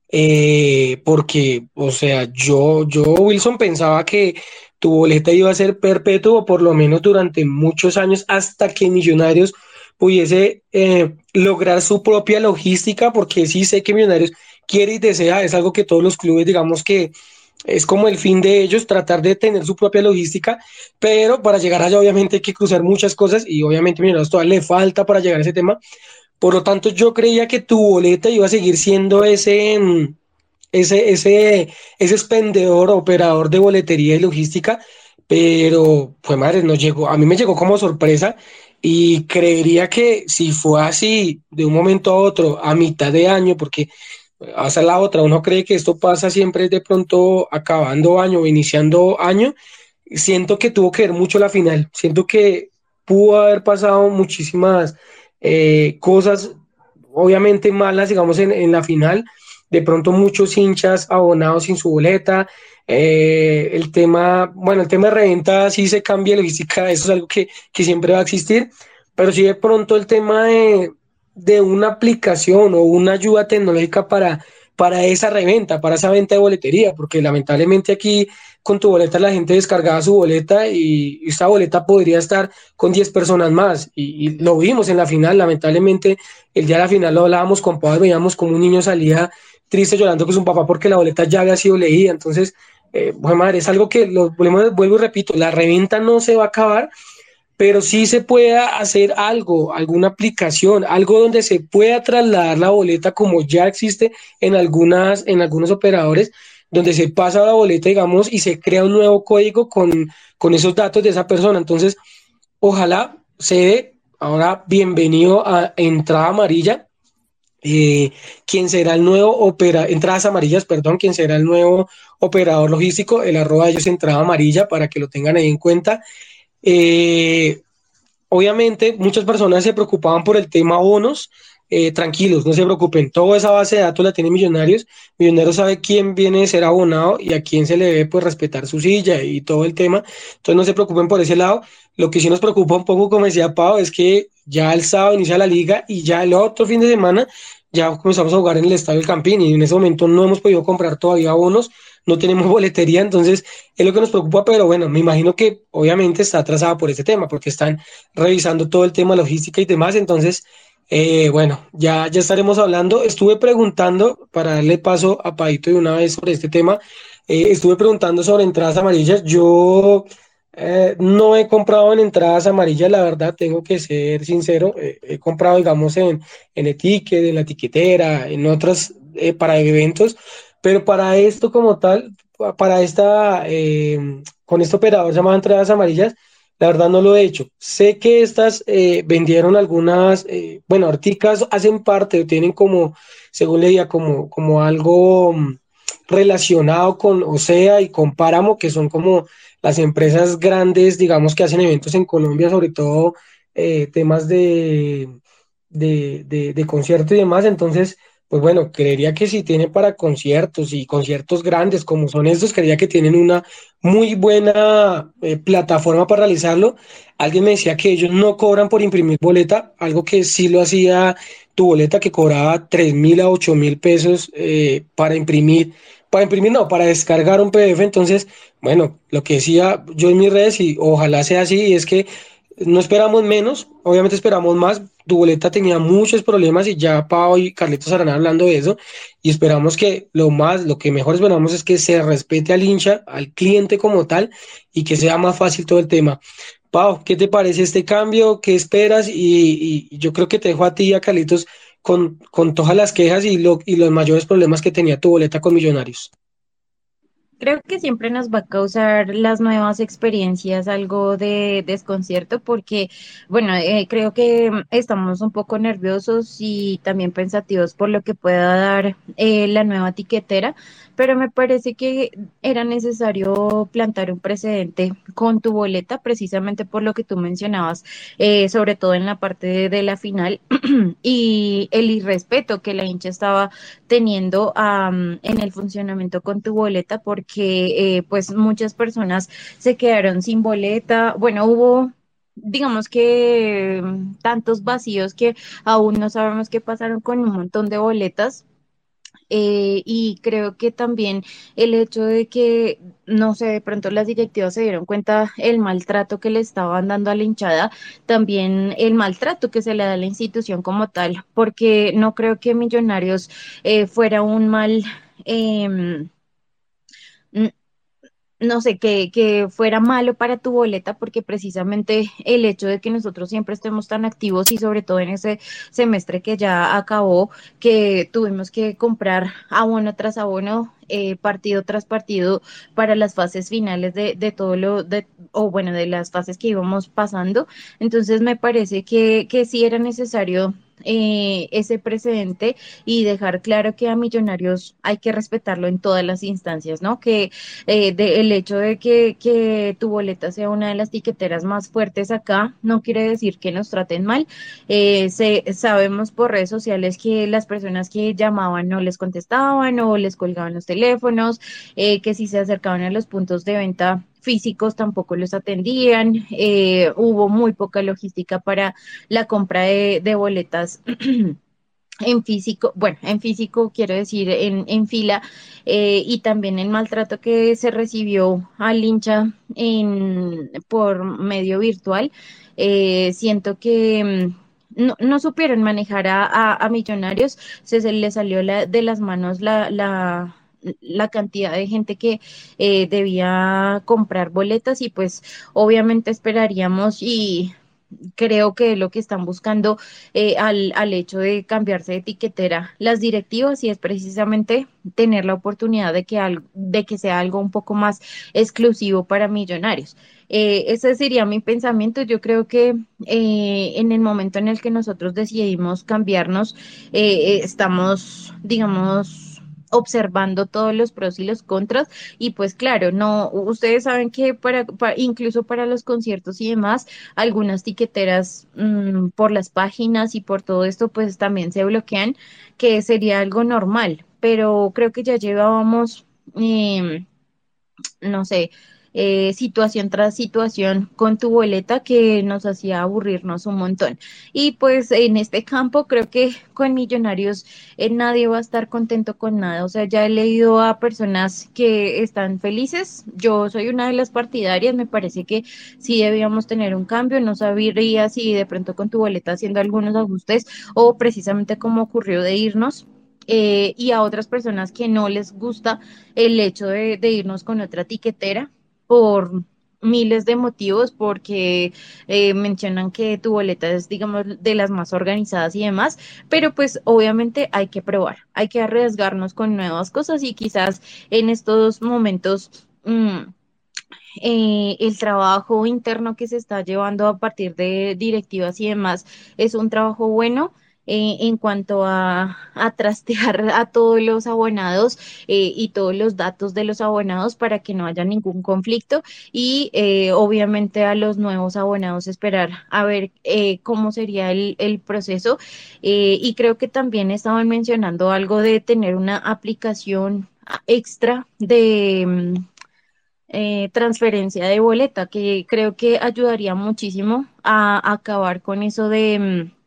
eh, porque, o sea, yo, yo, Wilson, pensaba que tu boleta iba a ser perpetuo, por lo menos durante muchos años, hasta que Millonarios pudiese eh, lograr su propia logística, porque sí sé que Millonarios quiere y desea, es algo que todos los clubes, digamos que es como el fin de ellos, tratar de tener su propia logística, pero para llegar allá obviamente hay que cruzar muchas cosas y obviamente Millonarios todavía le falta para llegar a ese tema. Por lo tanto, yo creía que tu boleta iba a seguir siendo ese, ese, ese, ese expendedor, operador de boletería y logística, pero pues madre, no llegó, a mí me llegó como sorpresa y creería que si fue así de un momento a otro, a mitad de año, porque hasta la otra, uno cree que esto pasa siempre de pronto acabando año o iniciando año, siento que tuvo que ver mucho la final, siento que pudo haber pasado muchísimas eh, cosas, obviamente malas, digamos, en, en, la final, de pronto muchos hinchas abonados sin su boleta, eh, el tema, bueno, el tema de reventa sí se cambia logística, eso es algo que, que siempre va a existir, pero sí de pronto el tema de, de una aplicación o una ayuda tecnológica para, para esa reventa, para esa venta de boletería, porque lamentablemente aquí con tu boleta la gente descargaba su boleta y esa boleta podría estar con 10 personas más. Y, lo vimos en la final, lamentablemente el día de la final lo hablábamos con Pablo, veíamos como un niño salía triste llorando con su papá porque la boleta ya había sido leída. Entonces, eh, bueno, madre, es algo que lo vuelvo y repito, la reventa no se va a acabar pero sí se puede hacer algo, alguna aplicación, algo donde se pueda trasladar la boleta como ya existe en algunas, en algunos operadores, donde se pasa la boleta, digamos, y se crea un nuevo código con, con esos datos de esa persona. Entonces, ojalá se dé ahora bienvenido a Entrada Amarilla, eh, quien será el nuevo operador, entradas amarillas, perdón, quien será el nuevo operador logístico, el arroba de ellos entrada amarilla para que lo tengan ahí en cuenta. Eh, obviamente, muchas personas se preocupaban por el tema bonos. Eh, tranquilos, no se preocupen, toda esa base de datos la tiene Millonarios. Millonarios sabe quién viene a ser abonado y a quién se le debe pues respetar su silla y todo el tema. Entonces no se preocupen por ese lado. Lo que sí nos preocupa un poco, como decía Pau, es que ya el sábado inicia la liga y ya el otro fin de semana ya comenzamos a jugar en el Estadio del Campín y en ese momento no hemos podido comprar todavía bonos no tenemos boletería, entonces es lo que nos preocupa, pero bueno, me imagino que obviamente está atrasada por ese tema, porque están revisando todo el tema logística y demás, entonces, eh, bueno, ya, ya estaremos hablando. Estuve preguntando, para darle paso a Paito de una vez sobre este tema, eh, estuve preguntando sobre entradas amarillas, yo... Eh, no he comprado en entradas amarillas, la verdad, tengo que ser sincero. he comprado, digamos, en, en Etiquet, en la etiquetera, en otras para eventos, pero para esto como tal, para esta, eh, con este operador llamado entradas amarillas, la verdad no lo he hecho. Sé que estas eh, vendieron algunas, eh, bueno, Articas hacen parte o tienen como, según leía, como, como algo mm, relacionado con OSEA y con Páramo, que son como las empresas grandes, digamos, que hacen eventos en Colombia, sobre todo temas de, de, de, de concierto y demás. Entonces, pues bueno, creería que si tiene para conciertos y conciertos grandes como son estos, creería que tienen una muy buena eh, plataforma para realizarlo. Alguien me decía que ellos no cobran por imprimir boleta, algo que sí lo hacía tu boleta que cobraba 3 mil a 8 mil pesos eh, para imprimir, para imprimir no, para descargar un PDF. Entonces, bueno, lo que decía yo en mis redes y ojalá sea así, es que no esperamos menos, obviamente esperamos más. Tu boleta tenía muchos problemas y ya Pau y Carlitos estarán hablando de eso. Y esperamos que lo más, lo que mejor esperamos es que se respete al hincha, al cliente como tal y que sea más fácil todo el tema. Pau, ¿qué te parece este cambio? ¿Qué esperas? Y, yo creo que te dejo a ti y a Carlitos con, con todas las quejas y, lo, y los mayores problemas que tenía tu boleta con Millonarios creo que siempre nos va a causar las nuevas experiencias algo de desconcierto porque, bueno, eh, creo que estamos un poco nerviosos y también pensativos por lo que pueda dar eh, la nueva etiquetera, pero me parece que era necesario plantar un precedente con tu boleta precisamente por lo que tú mencionabas, eh, sobre todo en la parte de, la final y el irrespeto que la hincha estaba teniendo en el funcionamiento con tu boleta porque eh, pues muchas personas se quedaron sin boleta, bueno, hubo digamos que tantos vacíos que aún no sabemos qué pasaron con un montón de boletas. Eh, y creo que también el hecho de que, no sé, de pronto las directivas se dieron cuenta el maltrato que le estaban dando a la hinchada, también el maltrato que se le da a la institución como tal, porque no creo que Millonarios eh, fuera un mal... Eh, no sé, que, que fuera malo para tu boleta, porque precisamente el hecho de que nosotros siempre estemos tan activos y sobre todo en ese semestre que ya acabó, que tuvimos que comprar abono tras abono, eh, partido tras partido para las fases finales de, de todo lo, de, o bueno, de las fases que íbamos pasando. Entonces me parece que, que sí era necesario eh, ese precedente y dejar claro que a Millonarios hay que respetarlo en todas las instancias, ¿no? Que eh, el hecho de que, que, tu boleta sea una de las tiqueteras más fuertes acá no quiere decir que nos traten mal. Se, sabemos por redes sociales que las personas que llamaban no les contestaban o les colgaban los eh, que si se acercaban a los puntos de venta físicos tampoco los atendían, eh, hubo muy poca logística para la compra de, boletas en físico, bueno, en físico quiero decir en, en fila, eh, y también el maltrato que se recibió al hincha en, por medio virtual, siento que mm, no, no supieron manejar a, a, Millonarios, se, se le salió de las manos la, la, la cantidad de gente que eh, debía comprar boletas y pues obviamente esperaríamos y creo que lo que están buscando eh, al, al, hecho de cambiarse de etiquetera las directivas y es precisamente tener la oportunidad de que, al, de que sea algo un poco más exclusivo para millonarios. Eh, ese sería mi pensamiento. Yo creo que eh, en el momento en el que nosotros decidimos cambiarnos, eh, estamos, digamos, observando todos los pros y los contras. Y pues claro, no, ustedes saben que para, para incluso para los conciertos y demás, algunas tiqueteras mmm, por las páginas y por todo esto pues también se bloquean, que sería algo normal, pero creo que ya llevábamos, eh, no sé, eh, situación tras situación con tu boleta que nos hacía aburrirnos un montón. Y pues en este campo creo que con Millonarios eh, nadie va a estar contento con nada. O sea, ya he leído a personas que están felices. Yo soy una de las partidarias. Me parece que sí debíamos tener un cambio. No sabría si de pronto con tu boleta haciendo algunos ajustes o precisamente como ocurrió de irnos eh, y a otras personas que no les gusta el hecho de, de irnos con otra tiquetera por miles de motivos, porque eh, mencionan que tu boleta es, digamos, de las más organizadas y demás, pero pues obviamente hay que probar, hay que arriesgarnos con nuevas cosas y quizás en estos momentos... Mmm, eh, el trabajo interno que se está llevando a partir de directivas y demás es un trabajo bueno, eh, en cuanto a, a, trastear a todos los abonados eh, y todos los datos de los abonados para que no haya ningún conflicto y eh, obviamente a los nuevos abonados esperar a ver cómo sería el, el proceso. Y creo que también estaban mencionando algo de tener una aplicación extra de mm, transferencia de boleta que creo que ayudaría muchísimo a, a acabar con eso de mm,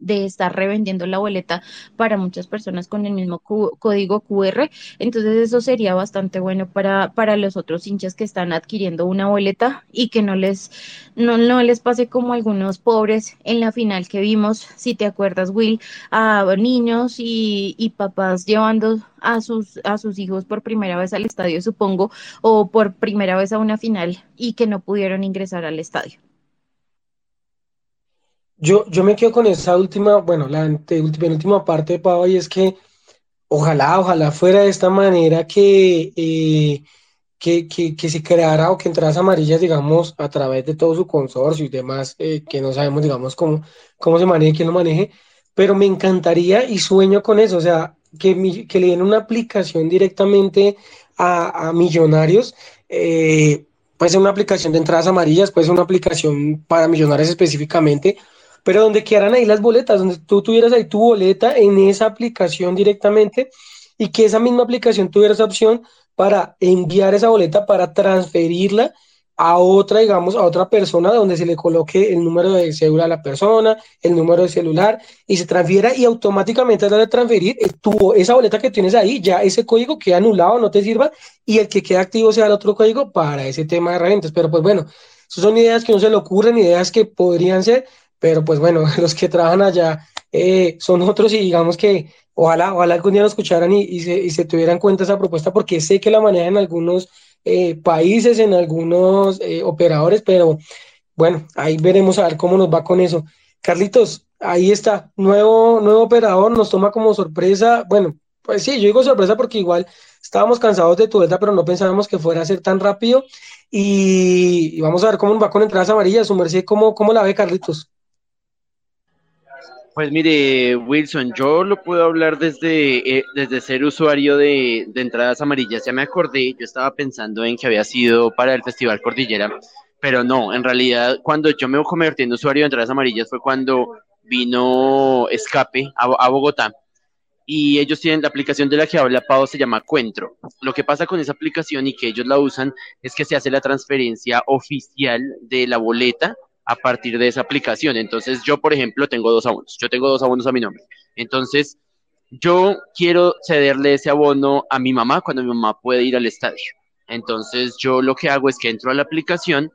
de estar revendiendo la boleta para muchas personas con el mismo código QR. Entonces eso sería bastante bueno para, para los otros hinchas que están adquiriendo una boleta y que no les, no, no les pase como algunos pobres en la final que vimos, si te acuerdas, Will, a niños y, y papás llevando a sus, a sus hijos por primera vez al estadio, supongo, o por primera vez a una final y que no pudieron ingresar al estadio. Yo, yo me quedo con esa última, bueno, la última parte de Pau, y es que ojalá, ojalá fuera de esta manera que, eh, que, que, que, se creara o que entradas amarillas, digamos, a través de todo su consorcio y demás, eh, que no sabemos, digamos, cómo, cómo se maneje, quién lo maneje, pero me encantaría y sueño con eso, o sea, que, mi, que le den una aplicación directamente a, a millonarios. Eh, puede ser una aplicación de entradas amarillas, puede ser una aplicación para millonarios específicamente, pero donde quieran ahí las boletas, donde tú tuvieras ahí tu boleta en esa aplicación directamente y que esa misma aplicación tuviera esa opción para enviar esa boleta, para transferirla a otra, digamos, a otra persona donde se le coloque el número de cédula a la persona, el número de celular y se transfiera y automáticamente al transferir eh, tu, esa boleta que tienes ahí, ya ese código queda anulado, no te sirva y el que queda activo sea el otro código para ese tema de herramientas. Pero pues bueno, son ideas que no se le ocurren, ideas que podrían ser, pero pues bueno, los que trabajan allá eh, son otros y digamos que ojalá, ojalá algún día lo escucharan y, se, y, se, tuvieran en cuenta esa propuesta porque sé que la manejan en algunos eh, países, en algunos eh, operadores, pero bueno, ahí veremos a ver cómo nos va con eso. Carlitos, ahí está, nuevo, nuevo operador, nos toma como sorpresa, bueno, pues sí, yo digo sorpresa porque igual estábamos cansados de tu beta, pero no pensábamos que fuera a ser tan rápido y, y vamos a ver cómo va con entradas amarillas, su merced, ¿cómo, cómo la ve Carlitos? Pues mire, Wilson, yo lo puedo hablar desde, eh, desde ser usuario de, de, entradas amarillas. Ya me acordé, yo estaba pensando en que había sido para el Festival Cordillera, pero no, en realidad cuando yo me convertí en usuario de entradas amarillas fue cuando vino Escape a, a Bogotá y ellos tienen la aplicación de la que habla Pau, se llama Cuentro. Lo que pasa con esa aplicación y que ellos la usan es que se hace la transferencia oficial de la boleta a partir de esa aplicación. Entonces, yo, por ejemplo, tengo dos abonos. Yo tengo dos abonos a mi nombre. Entonces, yo quiero cederle ese abono a mi mamá cuando mi mamá puede ir al estadio. Entonces, yo lo que hago es que entro a la aplicación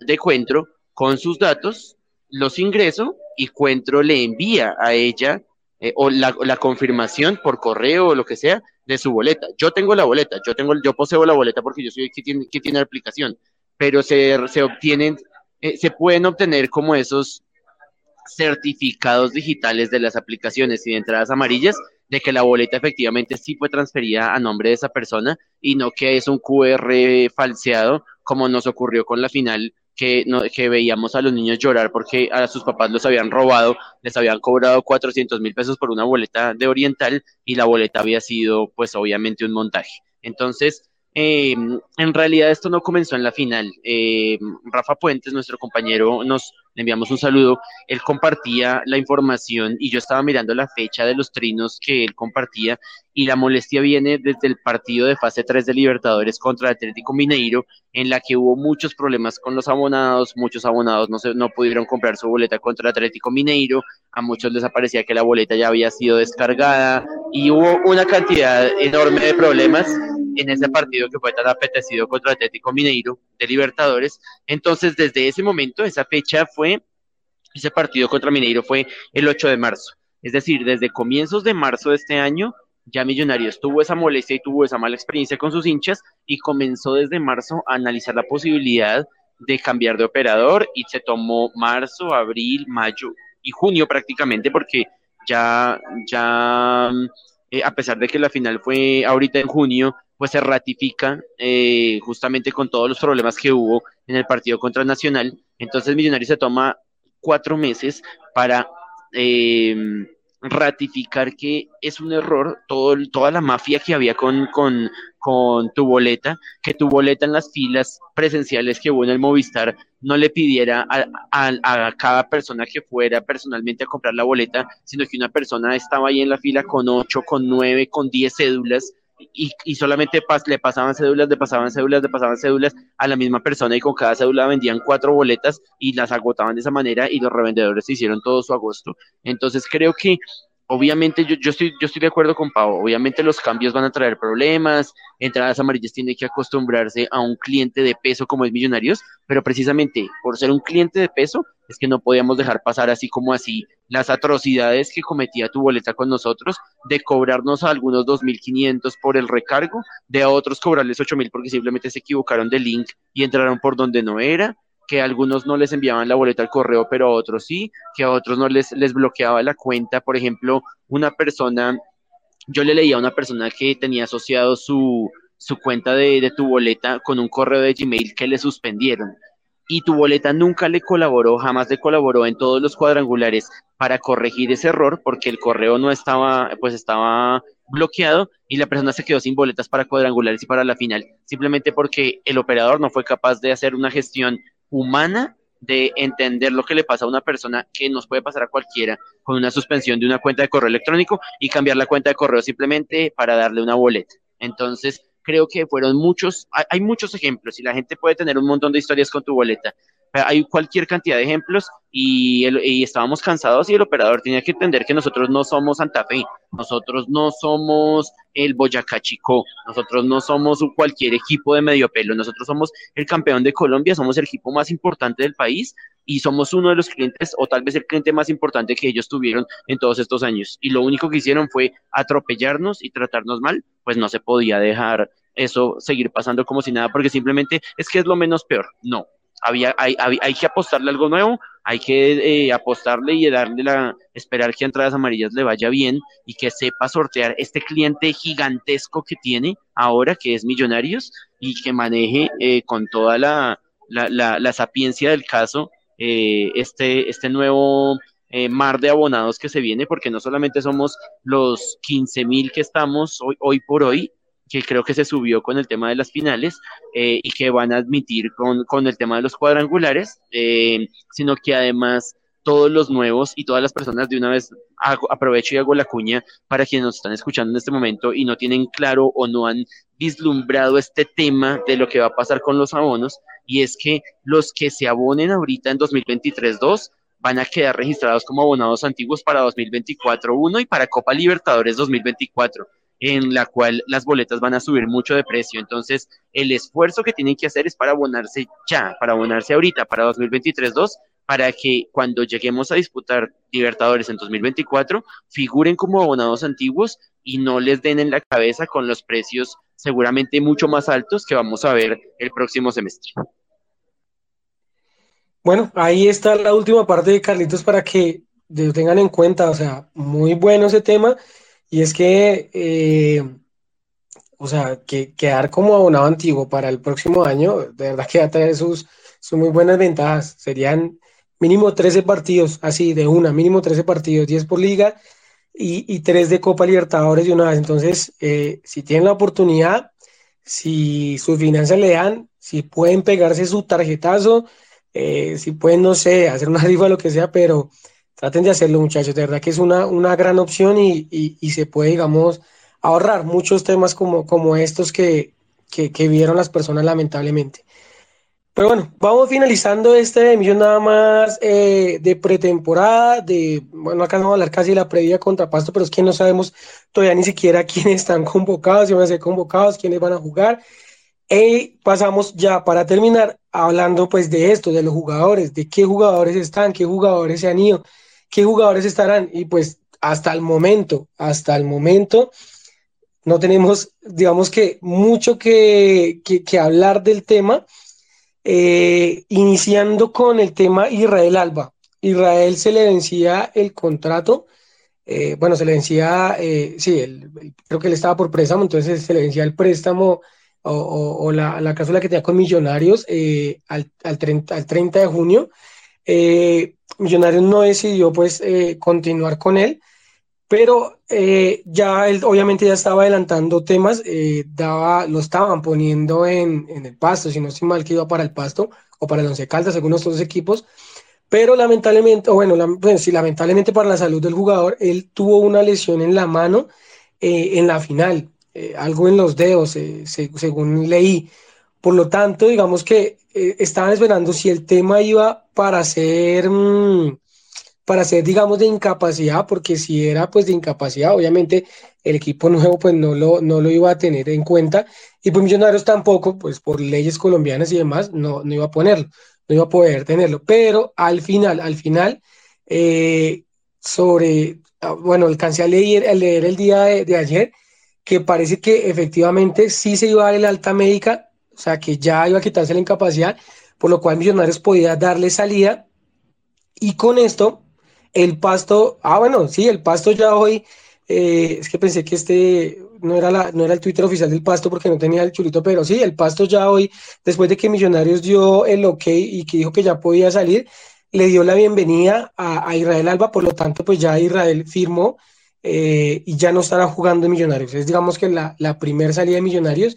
de Cuentro con sus datos, los ingreso y Cuentro le envía a ella eh, o la, confirmación por correo o lo que sea de su boleta. Yo tengo la boleta, yo tengo, yo poseo la boleta porque yo soy que tiene, tiene la aplicación, pero se, se obtienen, eh, se pueden obtener como esos certificados digitales de las aplicaciones y de entradas amarillas de que la boleta efectivamente sí fue transferida a nombre de esa persona y no que es un QR falseado como nos ocurrió con la final que, que veíamos a los niños llorar porque a sus papás los habían robado, les habían cobrado 400 mil pesos por una boleta de Oriental y la boleta había sido pues obviamente un montaje. Entonces, eh, en realidad esto no comenzó en la final. Eh, Rafa Puentes, nuestro compañero, nos enviamos un saludo. Él compartía la información y yo estaba mirando la fecha de los trinos que él compartía y la molestia viene desde el partido de fase 3 de Libertadores contra Atlético Mineiro, en la que hubo muchos problemas con los abonados, muchos abonados no, se, no pudieron comprar su boleta contra Atlético Mineiro, a muchos les aparecía que la boleta ya había sido descargada y hubo una cantidad enorme de problemas en ese partido que fue tan apetecido contra Atlético Mineiro de Libertadores. Entonces, desde ese momento, esa fecha fue, ese partido contra Mineiro fue el 8 de marzo. Es decir, desde comienzos de marzo de este año, ya Millonarios tuvo esa molestia y tuvo esa mala experiencia con sus hinchas y comenzó desde marzo a analizar la posibilidad de cambiar de operador y se tomó marzo, abril, mayo y junio prácticamente porque ya, ya, eh, a pesar de que la final fue ahorita en junio, pues se ratifica eh, justamente con todos los problemas que hubo en el partido contra Nacional. Entonces Millonarios se toma cuatro meses para eh, ratificar que es un error todo, toda la mafia que había con, con, con tu boleta, que tu boleta en las filas presenciales que hubo en el Movistar no le pidiera a, a, a, cada persona que fuera personalmente a comprar la boleta, sino que una persona estaba ahí en la fila con ocho, con nueve, con diez cédulas y, y, solamente le pasaban cédulas, le pasaban cédulas, le pasaban cédulas a la misma persona y con cada cédula vendían cuatro boletas y las agotaban de esa manera y los revendedores hicieron todo su agosto. Entonces creo que obviamente yo, yo, estoy, yo estoy de acuerdo con Pau, obviamente los cambios van a traer problemas, entradas amarillas tiene que acostumbrarse a un cliente de peso como es Millonarios, pero precisamente por ser un cliente de peso es que no podíamos dejar pasar así como así las atrocidades que cometía tu boleta con nosotros, de cobrarnos a algunos 2.500 por el recargo, de a otros cobrarles 8.000 porque simplemente se equivocaron de link y entraron por donde no era, que algunos no les enviaban la boleta al correo, pero a otros sí, que a otros no les, les bloqueaba la cuenta. Por ejemplo, una persona, yo le leía a una persona que tenía asociado su, su cuenta de, de tu boleta con un correo de Gmail que le suspendieron y tu boleta nunca le colaboró, jamás le colaboró en todos los cuadrangulares para corregir ese error porque el correo no estaba, pues estaba bloqueado y la persona se quedó sin boletas para cuadrangulares y para la final, simplemente porque el operador no fue capaz de hacer una gestión humana de entender lo que le pasa a una persona que nos puede pasar a cualquiera con una suspensión de una cuenta de correo electrónico y cambiar la cuenta de correo simplemente para darle una boleta. Entonces, creo que fueron muchos, hay, muchos ejemplos y la gente puede tener un montón de historias con tu boleta, hay cualquier cantidad de ejemplos y, el, y, estábamos cansados y el operador tenía que entender que nosotros no somos Santa Fe, nosotros no somos el Boyacá Chico, nosotros no somos cualquier equipo de medio pelo, nosotros somos el campeón de Colombia, somos el equipo más importante del país y somos uno de los clientes o tal vez el cliente más importante que ellos tuvieron en todos estos años. Y lo único que hicieron fue atropellarnos y tratarnos mal, pues no se podía dejar eso seguir pasando como si nada, porque simplemente es que es lo menos peor. No, había, hay, hay, hay, que apostarle algo nuevo, hay que eh, apostarle y darle la, esperar que a entradas amarillas le vaya bien y que sepa sortear este cliente gigantesco que tiene ahora, que es Millonarios, y que maneje eh, con toda la, la, la, la, sapiencia del caso eh, este, este nuevo eh, mar de abonados que se viene, porque no solamente somos los 15 mil que estamos hoy, hoy por hoy, que creo que se subió con el tema de las finales eh, y que van a admitir con, con, el tema de los cuadrangulares, eh, sino que además todos los nuevos y todas las personas de una vez aprovecho y hago la cuña para quienes nos están escuchando en este momento y no tienen claro o no han vislumbrado este tema de lo que va a pasar con los abonos, y es que los que se abonen ahorita en 2023-2 van a quedar registrados como abonados antiguos para 2024-1 y para Copa Libertadores 2024 en la cual las boletas van a subir mucho de precio. Entonces, el esfuerzo que tienen que hacer es para abonarse ya, para abonarse ahorita, para 2023-2, para que cuando lleguemos a disputar Libertadores en 2024, figuren como abonados antiguos y no les den en la cabeza con los precios seguramente mucho más altos que vamos a ver el próximo semestre. Bueno, ahí está la última parte de Carlitos para que tengan en cuenta, o sea, muy bueno ese tema y es que, eh, o sea, que quedar como abonado antiguo para el próximo año, de verdad que va a sus, sus muy buenas ventajas. Serían mínimo 13 partidos, así de una, mínimo 13 partidos, 10 por liga y, y 3 de Copa Libertadores de una vez. Entonces, eh, si tienen la oportunidad, si sus finanzas le dan, si pueden pegarse su tarjetazo, eh, si pueden, no sé, hacer una rifa, lo que sea, pero Traten de hacerlo, muchachos. De verdad que es una, una gran opción y, y, se puede, digamos, ahorrar muchos temas como, como estos que, que, que, vieron las personas lamentablemente. Pero bueno, vamos finalizando este emisión nada más eh, de pretemporada, de, bueno, acá no a hablar casi de la previa contra Pasto, pero es que no sabemos todavía ni siquiera quiénes están convocados, si van a ser convocados, quiénes van a jugar. Y pasamos ya para terminar hablando pues de esto, de los jugadores, de qué jugadores están, qué jugadores se han ido qué jugadores estarán. Y pues hasta el momento, hasta el momento, no tenemos, digamos que, mucho que, que, hablar del tema. Eh, iniciando con el tema Israel Alba. Israel se le vencía el contrato, eh, bueno, se le vencía, eh, sí, creo que él estaba por préstamo, entonces se le vencía el préstamo o, la, la cláusula que tenía con Millonarios al, al, 30, al 30 de junio. Millonarios no decidió pues eh, continuar con él, pero eh, ya él obviamente ya estaba adelantando temas, eh, daba, lo estaban poniendo en, el pasto, si no estoy mal que iba para el pasto o para el Once Caldas, algunos otros equipos, pero lamentablemente, o bueno, la, bueno, sí, lamentablemente para la salud del jugador, él tuvo una lesión en la mano en la final, algo en los dedos, según leí. Por lo tanto, digamos que estaban esperando si el tema iba para ser, mm, para ser, digamos, de incapacidad, porque si era pues de incapacidad, obviamente el equipo nuevo pues no lo, no lo iba a tener en cuenta. Y pues Millonarios tampoco, pues por leyes colombianas y demás, no, no iba a ponerlo, no iba a poder tenerlo, pero al final, al final, eh, sobre, ah, bueno, alcancé a leer, a leer el día de, de ayer que parece que efectivamente sí se iba a dar el alta médica o sea que ya iba a quitarse la incapacidad, por lo cual Millonarios podía darle salida. Y con esto, el pasto, ah, bueno, sí, el pasto ya hoy, eh, es que pensé que este no era, la, no era el Twitter oficial del pasto porque no tenía el chulito, pero sí, el pasto ya hoy, después de que Millonarios dio el ok y que dijo que ya podía salir, le dio la bienvenida a, Israel Alba, por lo tanto, pues ya Israel firmó eh, y ya no estará jugando en Millonarios. Es digamos que la, la primera salida de Millonarios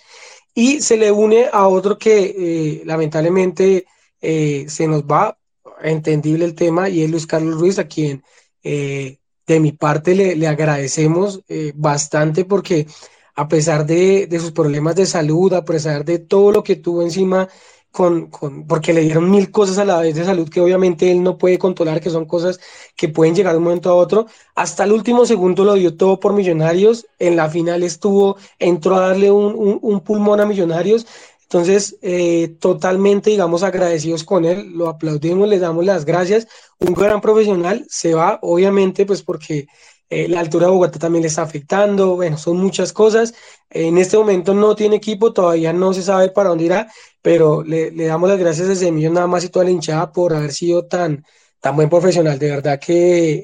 y se le une a otro que eh, lamentablemente eh, se nos va, entendible el tema, y es Luis Carlos Ruiz, a quien eh, de mi parte le, le agradecemos bastante porque a pesar de, de, sus problemas de salud, a pesar de todo lo que tuvo encima con, con, porque le dieron mil cosas a la vez de salud que obviamente él no puede controlar, que son cosas que pueden llegar de un momento a otro. Hasta el último segundo lo dio todo por Millonarios. En la final estuvo, entró a darle un, un, un pulmón a Millonarios. Entonces, eh, totalmente, digamos, agradecidos con él, lo aplaudimos, le damos las gracias. Un gran profesional se va, obviamente, pues porque eh, la altura de Bogotá también le está afectando, bueno, son muchas cosas. En este momento no tiene equipo, todavía no se sabe para dónde irá, pero le, le damos las gracias desde mí nada más y toda la hinchada por haber sido tan, tan buen profesional. De verdad que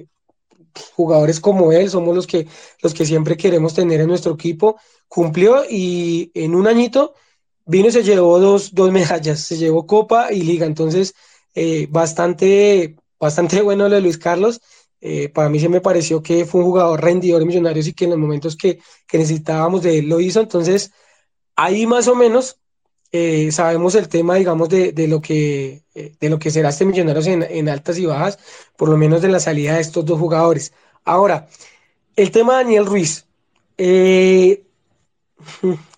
eh, jugadores como él somos los que, los que siempre queremos tener en nuestro equipo. Cumplió y en un añito vino y se llevó dos, dos medallas, se llevó Copa y Liga. Entonces, eh, bastante, bastante bueno lo de Luis Carlos. Eh, para mí se me pareció que fue un jugador rendidor de Millonarios y que en los momentos que, que necesitábamos de él lo hizo. Entonces, ahí más o menos eh, sabemos el tema, digamos, de, de lo que, eh, de lo que será este Millonarios en, en, altas y bajas, por lo menos de la salida de estos dos jugadores. Ahora, el tema de Daniel Ruiz.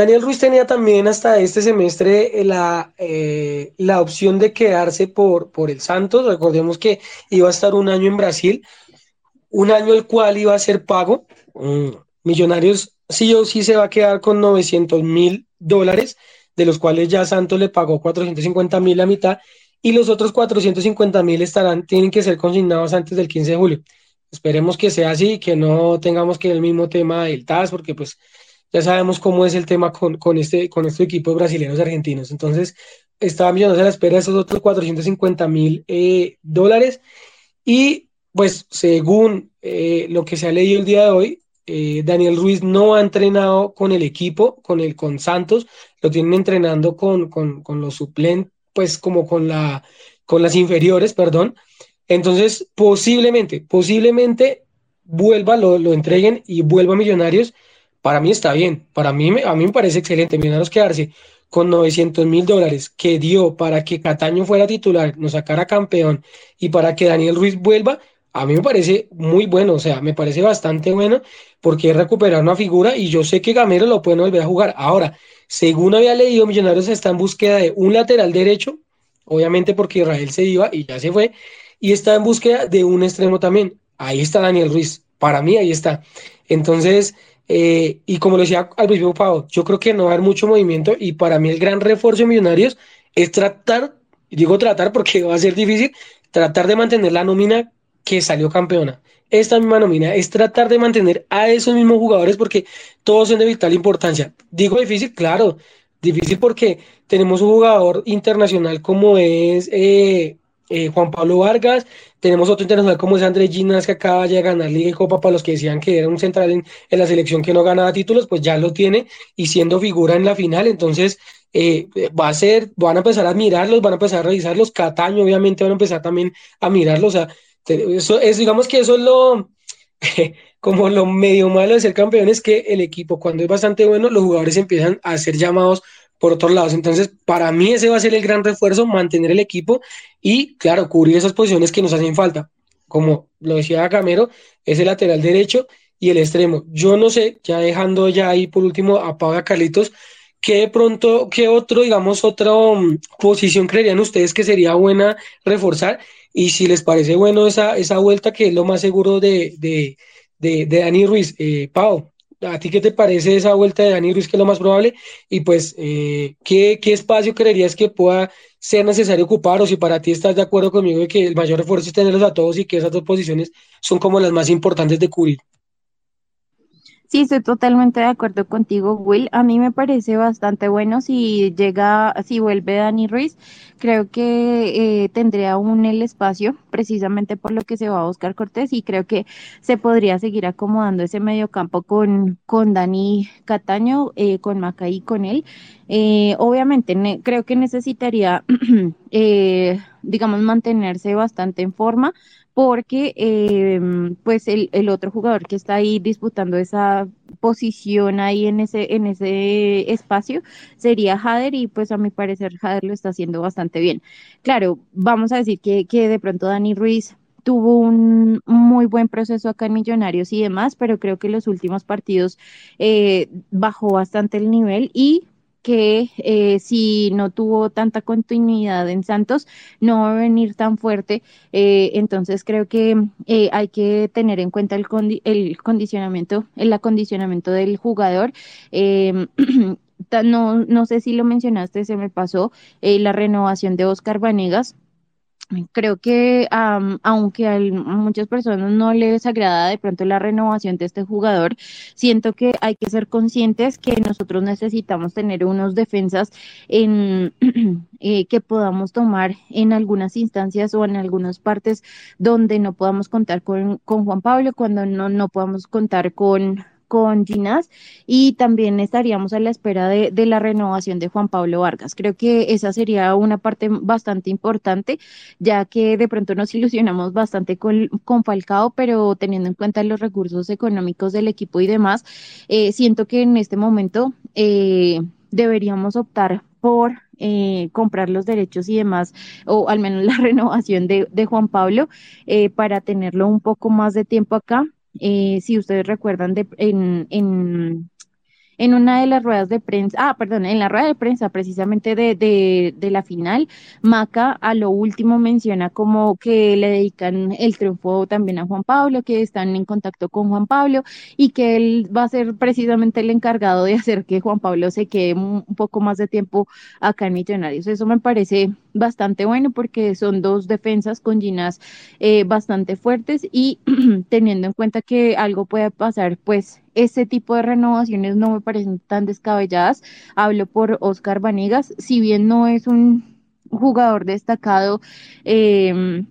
Daniel Ruiz tenía también hasta este semestre la, eh, la opción de quedarse por, por el Santos. Recordemos que iba a estar un año en Brasil, un año el cual iba a ser pago. Mm, Millonarios sí o sí se va a quedar con 900 mil dólares, de los cuales ya Santos le pagó 450 mil la mitad, y los otros 450 mil estarán, tienen que ser consignados antes del 15 de julio. Esperemos que sea así, que no tengamos que el mismo tema del TAS, porque pues ya sabemos cómo es el tema con, con este, con este equipo de brasileños argentinos. Entonces, estaba Millonarios a la espera de esos otros 450 mil eh, dólares. Y pues, según eh, lo que se ha leído el día de hoy, eh, Daniel Ruiz no ha entrenado con el equipo, con el con Santos, lo tienen entrenando con, con, con los suplentes, pues como con la con las inferiores, perdón. Entonces, posiblemente, posiblemente vuelva, lo, lo entreguen y vuelva a Millonarios para mí está bien, para mí, a mí me parece excelente. Millonarios quedarse con 900 mil dólares que dio para que Cataño fuera titular, nos sacara campeón y para que Daniel Ruiz vuelva, a mí me parece muy bueno, o sea, me parece bastante bueno porque es recuperar una figura y yo sé que Gamero lo puede volver a jugar. Ahora, según había leído, Millonarios está en búsqueda de un lateral derecho, obviamente porque Israel se iba y ya se fue, y está en búsqueda de un extremo también. Ahí está Daniel Ruiz, para mí ahí está. Entonces, eh, y como lo decía al principio Pau, yo creo que no va a haber mucho movimiento y para mí el gran refuerzo de Millonarios es tratar, digo tratar porque va a ser difícil, tratar de mantener la nómina que salió campeona. Esta misma nómina es tratar de mantener a esos mismos jugadores porque todos son de vital importancia. Digo difícil, claro, difícil porque tenemos un jugador internacional como es eh, eh, Juan Pablo Vargas, tenemos otro internacional como es Andrés Ginas que acaba de ganar Liga y Copa para los que decían que era un central en, la selección que no ganaba títulos, pues ya lo tiene y siendo figura en la final, entonces eh, va a ser, van a empezar a mirarlos, van a empezar a revisarlos, Cataño obviamente van a empezar también a mirarlos, o sea, eso es, digamos que eso es lo, como lo medio malo de ser campeón es que el equipo cuando es bastante bueno, los jugadores empiezan a ser llamados por otros lados. Entonces, para mí ese va a ser el gran refuerzo, mantener el equipo y, claro, cubrir esas posiciones que nos hacen falta. Como lo decía Gamero, es el lateral derecho y el extremo. Yo no sé, ya dejando ya ahí por último a Pablo Carlitos, ¿qué pronto, qué otro, digamos, otra um, posición creerían ustedes que sería buena reforzar? Y si les parece bueno esa, esa vuelta, que es lo más seguro de, de, de, Dani Ruiz. Eh, Pau, ¿A ti qué te parece esa vuelta de Dani Ruiz, que es lo más probable? Y pues, eh, ¿qué, ¿qué, espacio creerías que pueda ser necesario ocupar? O si para ti estás de acuerdo conmigo de que el mayor refuerzo es tenerlos a todos y que esas dos posiciones son como las más importantes de cubrir. Sí, estoy totalmente de acuerdo contigo, Will. A mí me parece bastante bueno si llega, si vuelve Dani Ruiz. Creo que eh, tendría aún el espacio, precisamente por lo que se va a buscar Cortés, y creo que se podría seguir acomodando ese medio campo con, con Dani Cataño, eh, con Maca y con él. Eh, obviamente, creo que necesitaría, digamos, mantenerse bastante en forma porque em, pues el, otro jugador que está ahí disputando esa posición ahí en ese, en ese espacio sería Jader y pues a mi parecer Jader lo está haciendo bastante bien. Claro, vamos a decir que, que de pronto Dani Ruiz tuvo un muy buen proceso acá en Millonarios y demás, pero creo que los últimos partidos eh, bajó bastante el nivel y que eh, si no tuvo tanta continuidad en Santos, no va a venir tan fuerte. Eh, entonces creo que eh, hay que tener en cuenta el, el condicionamiento, el acondicionamiento del jugador. Em, no, no sé si lo mencionaste, se me pasó la renovación de Oscar Vanegas Creo que aunque a muchas personas no les agrada de pronto la renovación de este jugador, siento que hay que ser conscientes que nosotros necesitamos tener unos defensas en, eh, que podamos tomar en algunas instancias o en algunas partes donde no podamos contar con, con Juan Pablo, cuando no, no podamos contar con con Ginás y también estaríamos a la espera de, la renovación de Juan Pablo Vargas. Creo que esa sería una parte bastante importante, ya que de pronto nos ilusionamos bastante con, Falcao, pero teniendo en cuenta los recursos económicos del equipo y demás, eh, siento que en este momento eh, deberíamos optar por eh, comprar los derechos y demás, o al menos la renovación de, de Juan Pablo, para tenerlo un poco más de tiempo acá eh, si ustedes recuerdan, de, en, en, en una de las ruedas de prensa, ah, perdón, en la rueda de prensa precisamente de, de, la final, Maca a lo último menciona como que le dedican el triunfo también a Juan Pablo, que están en contacto con Juan Pablo y que él va a ser precisamente el encargado de hacer que Juan Pablo se quede un poco más de tiempo acá en Millonarios. Eso me parece bastante bueno porque son dos defensas con Ginas eh, bastante fuertes y teniendo en cuenta que algo puede pasar, pues ese tipo de renovaciones no me parecen tan descabelladas. Hablo por Oscar Vanegas, si bien no es un jugador destacado. Eh,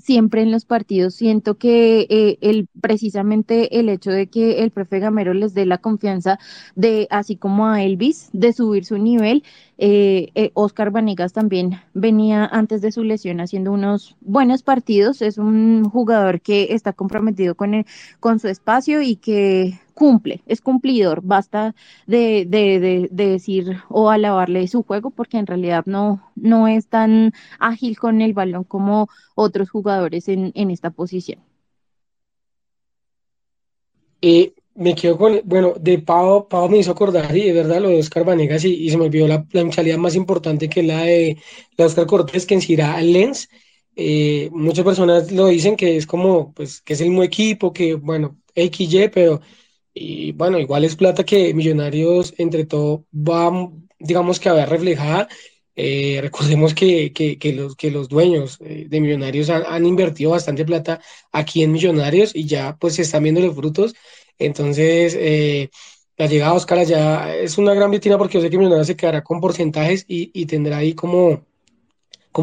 siempre en los partidos. Siento que eh, el, precisamente el hecho de que el profe Gamero les dé la confianza de, así como a Elvis, de subir su nivel. Eh, eh, Oscar Vanegas también venía antes de su lesión haciendo unos buenos partidos. Es un jugador que está comprometido con, el, con su espacio y que cumple, es cumplidor, basta de, de, de, de, decir o alabarle su juego porque en realidad no, no es tan ágil con el balón como otros jugadores en, en esta posición. Eh, me quedo con, bueno, de Pau, Pau me hizo acordar, y de verdad, lo de Oscar Vanegas, y, y se me olvidó la, la salida más importante que la de, la Oscar Cortés, que en al Lens. Eh, muchas personas lo dicen que es como, pues, que es el mismo equipo, que, bueno, XY, pero y bueno, igual es plata que Millonarios, entre todo, va, digamos que a ver reflejada. Eh, recordemos que, que, que, los, que los dueños eh, de Millonarios han, han, invertido bastante plata aquí en Millonarios y ya pues se están viendo los frutos. Entonces, eh, la llegada de Oscar ya es una gran vitrina porque yo sé que Millonarios se quedará con porcentajes y, tendrá ahí como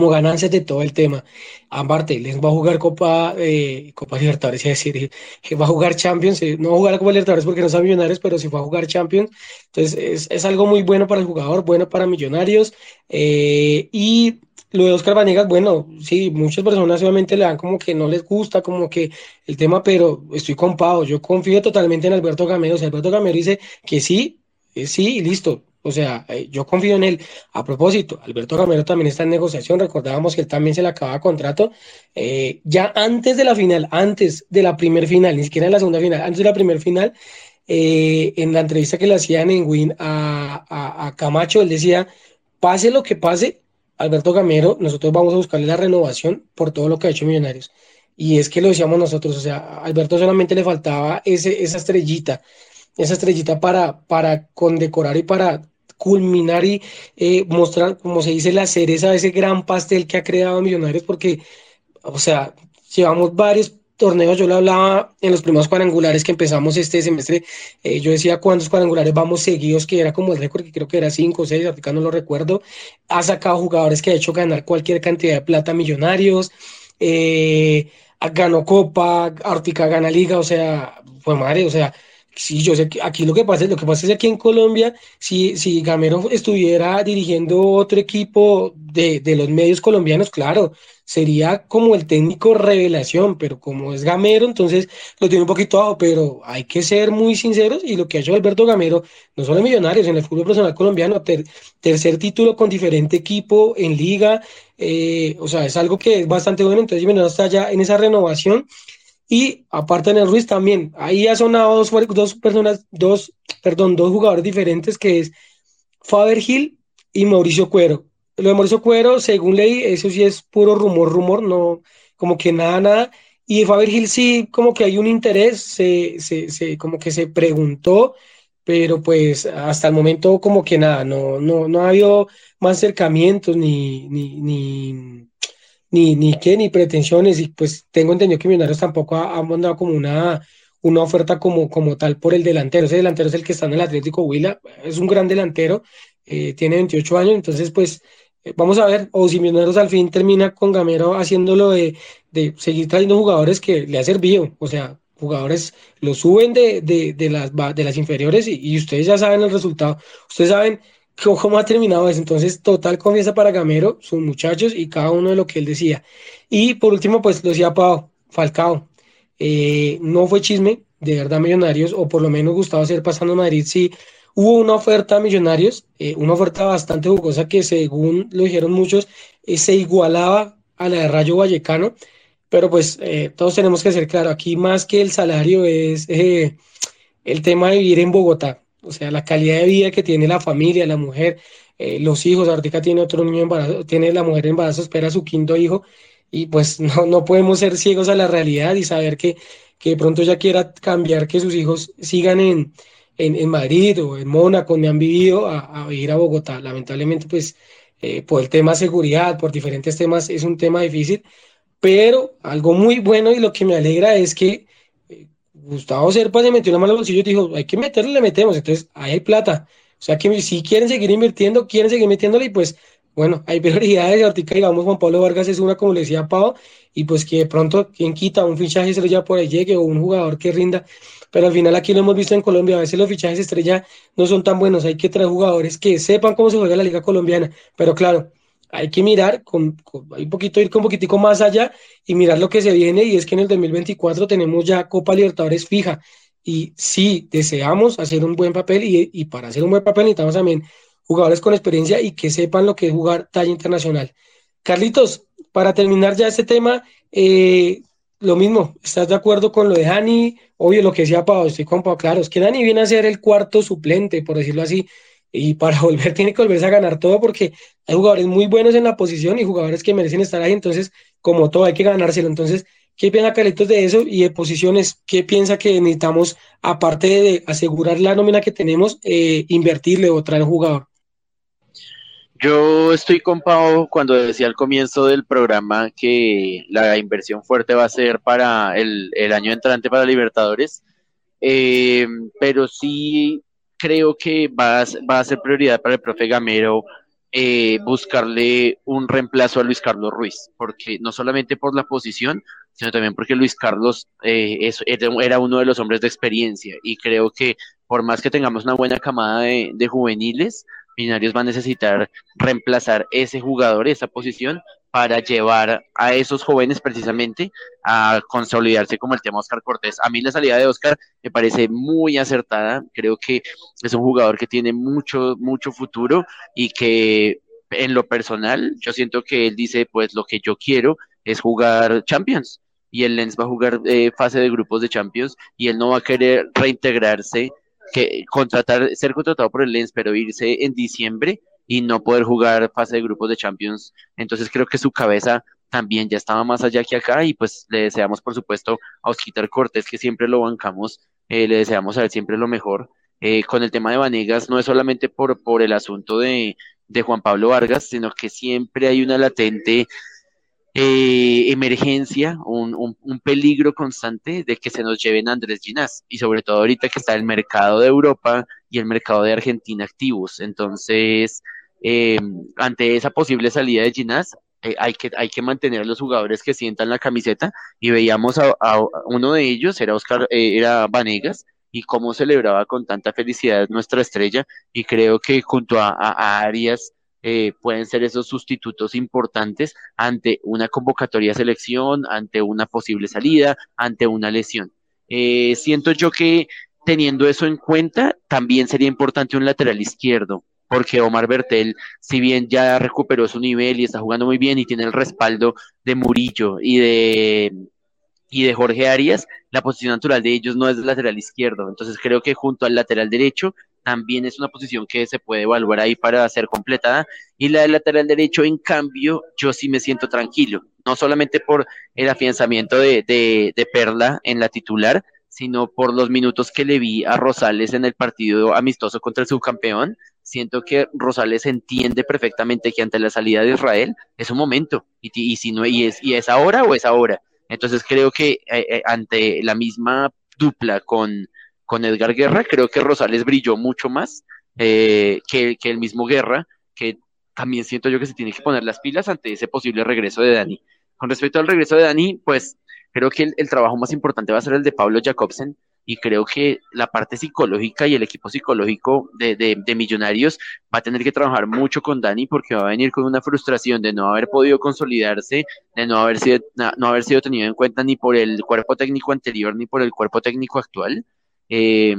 ganancias de todo el tema. Aparte, les va a jugar Copa, eh, Copa Libertadores, es decir, va a jugar Champions, eh, no va a jugar Copa Libertadores porque no son millonarios, pero sí va a jugar Champions. Entonces, es, es algo muy bueno para el jugador, bueno para Millonarios. Eh, y lo de Oscar Vanegas, bueno, sí, muchas personas obviamente le dan como que no les gusta, como que el tema, pero estoy compado, yo confío totalmente en Alberto Gamero. O sea, Alberto Gamero dice que sí, sí, y listo o sea, eh, yo confío en él. A propósito, Alberto Gamero también está en negociación. Recordábamos que él también se le acababa contrato. Eh, ya antes de la final, antes de la primer final, ni siquiera en la segunda final, antes de la primer final, eh, en la entrevista que le hacían en Win a, a, Camacho, él decía, pase lo que pase, Alberto Gamero, nosotros vamos a buscarle la renovación por todo lo que ha hecho Millonarios. Y es que lo decíamos nosotros, o sea, a Alberto solamente le faltaba ese, esa estrellita, esa estrellita para, para condecorar y para culminar y eh, mostrar, como se dice, la cereza ese gran pastel que ha creado Millonarios, porque, o sea, llevamos varios torneos, yo le hablaba en los primeros cuadrangulares que empezamos este semestre, eh, yo decía cuántos cuadrangulares vamos seguidos, que era como el récord, que creo que era cinco o seis, ahorita no lo recuerdo, ha sacado jugadores que ha hecho ganar cualquier cantidad de plata millonarios, eh, ganó Copa, Ártica gana Liga, o sea, fue madre, o sea, Sí, yo sé que aquí lo que pasa, lo que pasa es aquí en Colombia, si, si Gamero estuviera dirigiendo otro equipo de, de los medios colombianos, claro, sería como el técnico revelación, pero como es Gamero, entonces lo tiene un poquito bajo, pero hay que ser muy sinceros y lo que ha hecho Alberto Gamero, no solo en Millonarios, en el fútbol profesional colombiano, ter, tercer título con diferente equipo en liga, eh, o sea, es algo que es bastante bueno, entonces Millonarios está ya en esa renovación y aparte el Ruiz también, ahí ha sonado dos, dos personas, dos, perdón, dos jugadores diferentes que es Faber Gil y Mauricio Cuero. Lo de Mauricio Cuero, según leí, eso sí es puro rumor, rumor, no, como que nada, nada. Y Faber Gil sí, como que hay un interés, se, se, se, como que se preguntó, pero pues hasta el momento como que nada, no, no, no ha habido más acercamientos ni, ni, ni ni, ni qué, ni pretensiones, y pues tengo entendido que Millonarios tampoco ha, mandado como una, una oferta como, como tal por el delantero. Ese delantero es el que está en el Atlético Huila, es un gran delantero, eh, tiene 28 años, entonces pues eh, vamos a ver, o si Millonarios al fin termina con Gamero haciéndolo de, de seguir trayendo jugadores que le ha servido, o sea, jugadores lo suben de, de, de las, de las inferiores y ustedes ya saben el resultado, ustedes saben cómo ha terminado eso. Entonces, total confianza para Gamero, sus muchachos y cada uno de lo que él decía. Y por último, pues lo decía Pau, Falcao. Eh, no fue chisme, de verdad, Millonarios, o por lo menos Gustavo ser pasando a Madrid, sí. Hubo una oferta a Millonarios, eh, una oferta bastante jugosa que según lo dijeron muchos, eh, se igualaba a la de Rayo Vallecano, pero pues todos tenemos que ser claro, aquí más que el salario es el tema de vivir en Bogotá o sea, la calidad de vida que tiene la familia, la mujer, eh, los hijos, ahorita tiene otro niño embarazo, tiene la mujer embarazo, espera su quinto hijo, y pues no, no podemos ser ciegos a la realidad y saber que, que de pronto ya quiera cambiar que sus hijos sigan en, en, en Madrid o en Mónaco, donde han vivido, a, a ir a Bogotá. Lamentablemente, pues eh, por el tema seguridad, por diferentes temas, es un tema difícil, pero algo muy bueno y lo que me alegra es que Gustavo Serpa se metió la mano al bolsillo y dijo, hay que meterle, le metemos, entonces ahí hay plata. O sea que si quieren seguir invirtiendo, quieren seguir metiéndole y pues bueno, hay prioridades, ahorita digamos Juan Pablo Vargas es una, como le decía Pau, y pues que de pronto quien quita un fichaje estrella por ahí llegue o un jugador que rinda, pero al final aquí lo hemos visto en Colombia, a veces los fichajes estrella no son tan buenos, hay que traer jugadores que sepan cómo se juega la liga colombiana, pero claro, hay que mirar, con, un poquito, ir con un poquitico más allá y mirar lo que se viene, y es que en el 2024 tenemos ya Copa Libertadores fija, y sí, deseamos hacer un buen papel, y, y para hacer un buen papel necesitamos también jugadores con experiencia y que sepan lo que es jugar talla internacional. Carlitos, para terminar ya este tema, eh, lo mismo, ¿estás de acuerdo con lo de Dani? Obvio, lo que decía Pau, estoy con Pau, claro, es que Dani viene a ser el cuarto suplente, por decirlo así, y para volver tiene que volverse a ganar todo porque hay jugadores muy buenos en la posición y jugadores que merecen estar ahí, entonces, como todo, hay que ganárselo. Entonces, ¿qué piensa Carlitos de eso? Y de posiciones, ¿qué piensa que necesitamos, aparte de asegurar la nómina que tenemos, eh, invertirle o traer jugador? Yo estoy con Pau cuando decía al comienzo del programa que la inversión fuerte va a ser para el, el año entrante para Libertadores, eh, pero sí creo que va a, ser prioridad para el profe Gamero eh, buscarle un reemplazo a Luis Carlos Ruiz, porque no solamente por la posición, sino también porque Luis Carlos eh, es, era uno de los hombres de experiencia y creo que por más que tengamos una buena camada de, de juveniles, Millonarios va a necesitar reemplazar ese jugador, esa posición, para llevar a esos jóvenes precisamente a consolidarse como el tema Oscar Cortés. A mí la salida de Oscar me parece muy acertada, creo que es un jugador que tiene mucho, mucho futuro y que en lo personal yo siento que él dice pues lo que yo quiero es jugar Champions y el Lens va a jugar eh, fase de grupos de Champions y él no va a querer reintegrarse que contratar, ser contratado por el Lens, pero irse en diciembre y no poder jugar fase de grupos de Champions. Entonces creo que su cabeza también ya estaba más allá que acá y pues le deseamos por supuesto a Osquitar Cortés que siempre lo bancamos, eh, le deseamos a siempre lo mejor. Eh, con el tema de Vanegas no es solamente por, por el asunto de, de Juan Pablo Vargas, sino que siempre hay una latente eh, emergencia, un, un, un, peligro constante de que se nos lleven a Andrés Ginás, y sobre todo ahorita que está el mercado de Europa y el mercado de Argentina activos. Entonces, eh, ante esa posible salida de Ginás, eh, hay, que, hay que mantener a los jugadores que sientan la camiseta, y veíamos a, a uno de ellos, era Oscar, eh, era Vanegas, y cómo celebraba con tanta felicidad nuestra estrella, y creo que junto a, a, a Arias, eh, pueden ser esos sustitutos importantes ante una convocatoria de selección, ante una posible salida, ante una lesión. Eh, siento yo que teniendo eso en cuenta, también sería importante un lateral izquierdo, porque Omar Bertel, si bien ya recuperó su nivel y está jugando muy bien y tiene el respaldo de Murillo y de y de Jorge Arias, la posición natural de ellos no es el lateral izquierdo. Entonces creo que junto al lateral derecho también es una posición que se puede evaluar ahí para ser completada. Y la del lateral derecho, en cambio, yo sí me siento tranquilo, no solamente por el afianzamiento de, de, de Perla en la titular, sino por los minutos que le vi a Rosales en el partido amistoso contra el subcampeón. Siento que Rosales entiende perfectamente que ante la salida de Israel es un momento, y, si no, y es, y es ahora o es ahora. Entonces creo que eh, eh, ante la misma dupla con, con Edgar Guerra, creo que Rosales brilló mucho más eh, que, que, el mismo Guerra, que también siento yo que se tiene que poner las pilas ante ese posible regreso de Dani. Con respecto al regreso de Dani, pues creo que el, el trabajo más importante va a ser el de Pablo Jacobsen, y creo que la parte psicológica y el equipo psicológico de, de, de, Millonarios va a tener que trabajar mucho con Dani porque va a venir con una frustración de no haber podido consolidarse, de no haber sido, no haber sido tenido en cuenta ni por el cuerpo técnico anterior ni por el cuerpo técnico actual. Eh,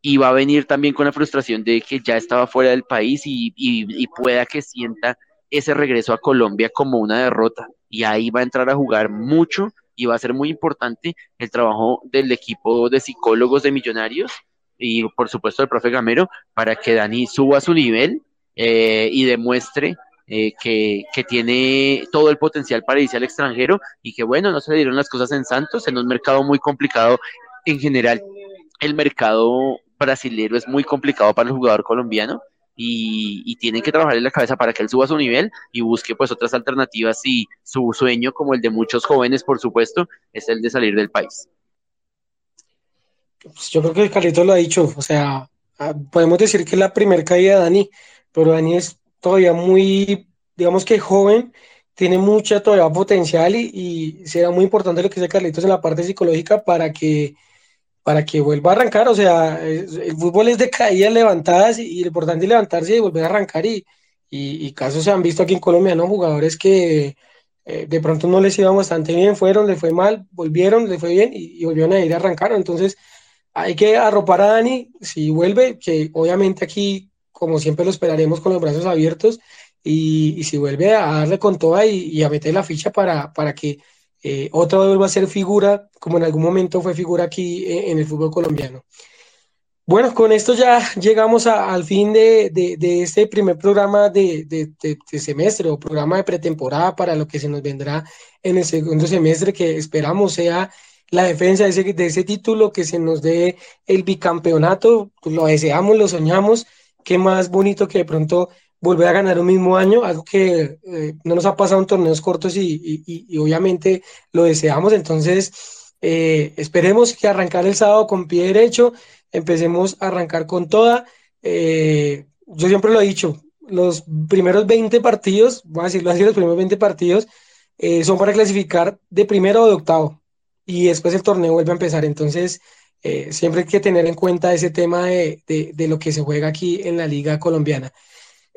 y va a venir también con la frustración de que ya estaba fuera del país y, y, y pueda que sienta ese regreso a Colombia como una derrota. Y ahí va a entrar a jugar mucho y va a ser muy importante el trabajo del equipo de psicólogos de Millonarios y por supuesto el profe Gamero para que Dani suba su nivel eh, y demuestre eh, que, que, tiene todo el potencial para irse al extranjero y que bueno, no se le dieron las cosas en Santos, en un mercado muy complicado en general. El mercado brasilero es muy complicado para el jugador colombiano y, y tienen que trabajar en la cabeza para que él suba su nivel y busque pues otras alternativas y su sueño, como el de muchos jóvenes, por supuesto, es el de salir del país. Pues yo creo que Carlitos lo ha dicho, o sea, ah, podemos decir que es la primera caída de Dani, pero Dani es todavía muy, digamos que joven, tiene mucha todavía potencial y, y será muy importante lo que dice Carlitos en la parte psicológica para que para que vuelva a arrancar, o sea, el fútbol es de caídas levantadas y, lo importante es levantarse y volver a arrancar y, y, casos se han visto aquí en Colombia, ¿no? Jugadores que eh, de pronto no les iban bastante bien, fueron, les fue mal, volvieron, les fue bien y, volvieron a ir a arrancar, entonces hay que arropar a Dani, si vuelve, que obviamente aquí, como siempre lo esperaremos con los brazos abiertos y, si vuelve a darle con toda y, a meter la ficha para, para que eh, otra vez vuelva a ser figura, como en algún momento fue figura aquí eh, en el fútbol colombiano. Bueno, con esto ya llegamos al fin de, este primer programa de, semestre o programa de pretemporada para lo que se nos vendrá en el segundo semestre, que esperamos sea la defensa de ese, de ese título, que se nos dé el bicampeonato, lo deseamos, lo soñamos, qué más bonito que de pronto volver a ganar un mismo año, algo que eh, no nos ha pasado en torneos cortos y, obviamente lo deseamos. Entonces, eh, esperemos que arrancar el sábado con pie derecho, empecemos a arrancar con toda. Eh, yo siempre lo he dicho, los primeros 20 partidos, voy a decirlo así, los primeros 20 partidos son para clasificar de primero o de octavo y después el torneo vuelve a empezar. Entonces, siempre hay que tener en cuenta ese tema de, de lo que se juega aquí en la liga colombiana.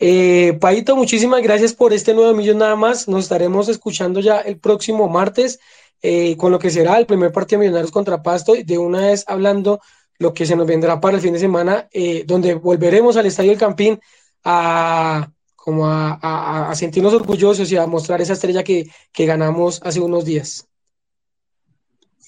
Eh, Paito, muchísimas gracias por este nuevo millón nada más. Nos estaremos escuchando ya el próximo martes eh, con lo que será el primer partido de Millonarios contra Pasto y de una vez hablando lo que se nos vendrá para el fin de semana, eh, donde volveremos al Estadio del Campín a como a, sentirnos orgullosos y a mostrar esa estrella que, que ganamos hace unos días.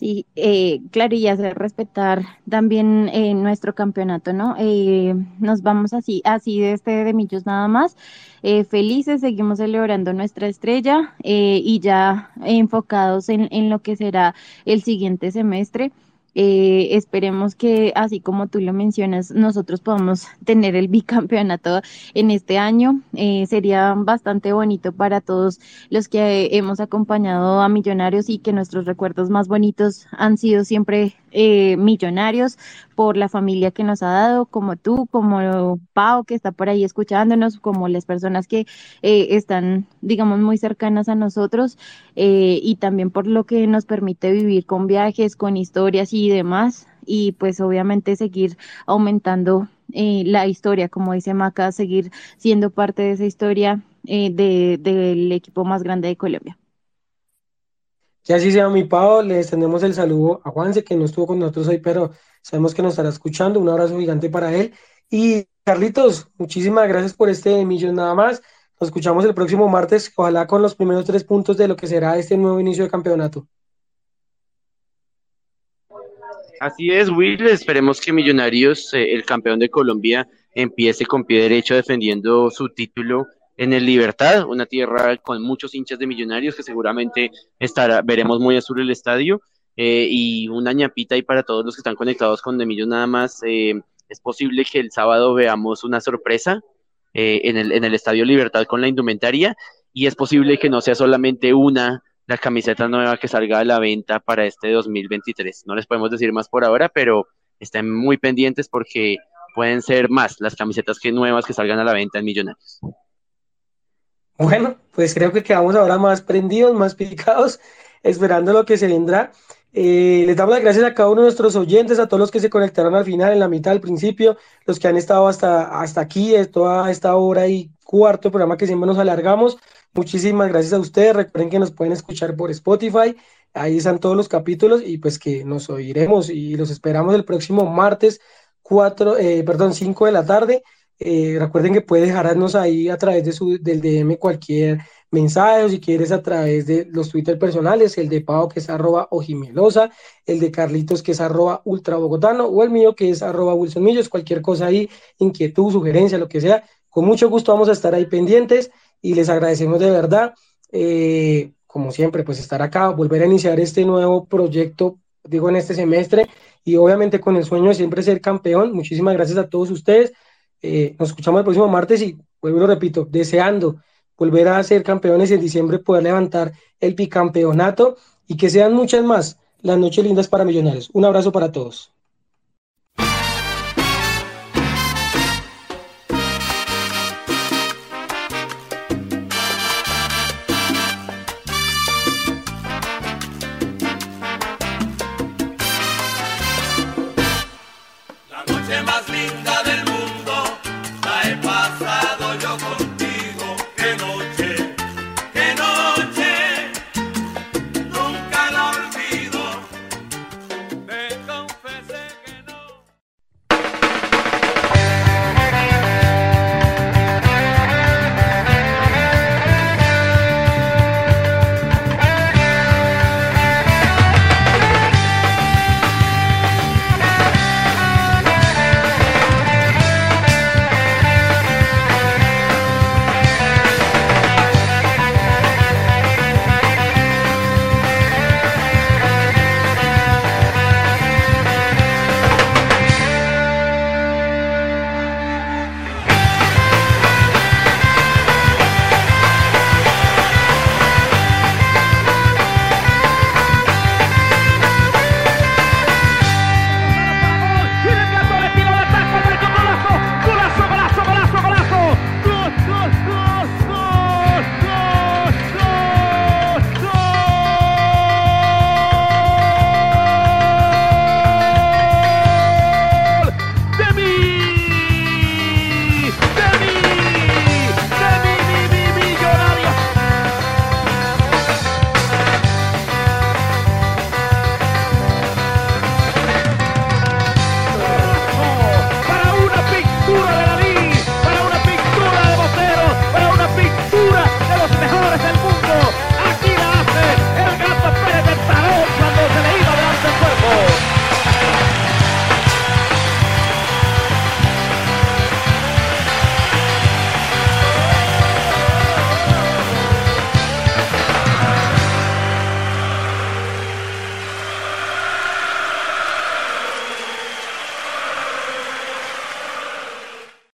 Sí, eh, claro, y hacer respetar también eh, nuestro campeonato, ¿no? Eh, nos vamos así, así de este de Millos nada más, eh, felices, seguimos celebrando nuestra estrella y ya enfocados en, en lo que será el siguiente semestre. Eh, esperemos que, así como tú lo mencionas, nosotros podamos tener el bicampeonato en este año. Eh, sería bastante bonito para todos los que hemos acompañado a Millonarios y que nuestros recuerdos más bonitos han sido siempre eh, millonarios por la familia que nos ha dado, como tú, como Pau, que está por ahí escuchándonos, como las personas que eh, están, digamos, muy cercanas a nosotros, eh, y también por lo que nos permite vivir con viajes, con historias y demás, y pues obviamente seguir aumentando la historia, como dice Maca, seguir siendo parte de esa historia del equipo más grande de Colombia. Que así sea mi Pau, le extendemos el saludo a Juanse, que no estuvo con nosotros hoy, pero sabemos que nos estará escuchando. Un abrazo gigante para él. Y Carlitos, muchísimas gracias por este millón nada más. Nos escuchamos el próximo martes, ojalá con los primeros tres puntos de lo que será este nuevo inicio de campeonato. Así es, Will. Esperemos que Millonarios, eh, el campeón de Colombia, empiece con pie derecho defendiendo su título en el Libertad, una tierra con muchos hinchas de millonarios que seguramente estará, veremos muy azul el estadio. Eh, y una ñapita ahí para todos los que están conectados con De Millos nada más. Eh, es posible que el sábado veamos una sorpresa eh, en, el, en el Estadio Libertad con la indumentaria y es posible que no sea solamente una la camiseta nueva que salga a la venta para este 2023. No les podemos decir más por ahora, pero estén muy pendientes porque pueden ser más las camisetas que nuevas que salgan a la venta en Millonarios. Bueno, pues creo que quedamos ahora más prendidos, más picados, esperando lo que se vendrá. Eh, les damos las gracias a cada uno de nuestros oyentes, a todos los que se conectaron al final, en la mitad, al principio, los que han estado hasta, hasta aquí, toda esta hora y cuarto programa que siempre nos alargamos. Muchísimas gracias a ustedes. Recuerden que nos pueden escuchar por Spotify. Ahí están todos los capítulos y pues que nos oiremos y los esperamos el próximo martes 4, eh, perdón, 5 de la tarde. Eh, recuerden que puede dejarnos ahí a través de su, del DM cualquier mensajes, si quieres a través de los Twitter personales, el de Pau que es arroba ojimelosa, el de Carlitos que es arroba ultrabogotano o el mío que es arroba Wilson Millos, cualquier cosa ahí, inquietud, sugerencia, lo que sea, con mucho gusto vamos a estar ahí pendientes y les agradecemos de verdad, eh, como siempre, pues estar acá, volver a iniciar este nuevo proyecto, digo, en este semestre y obviamente con el sueño de siempre ser campeón. Muchísimas gracias a todos ustedes. Eh, nos escuchamos el próximo martes y vuelvo lo repito, deseando volver a ser campeones en diciembre poder levantar el bicampeonato y que sean muchas más las noches lindas para Millonarios. Un abrazo para todos.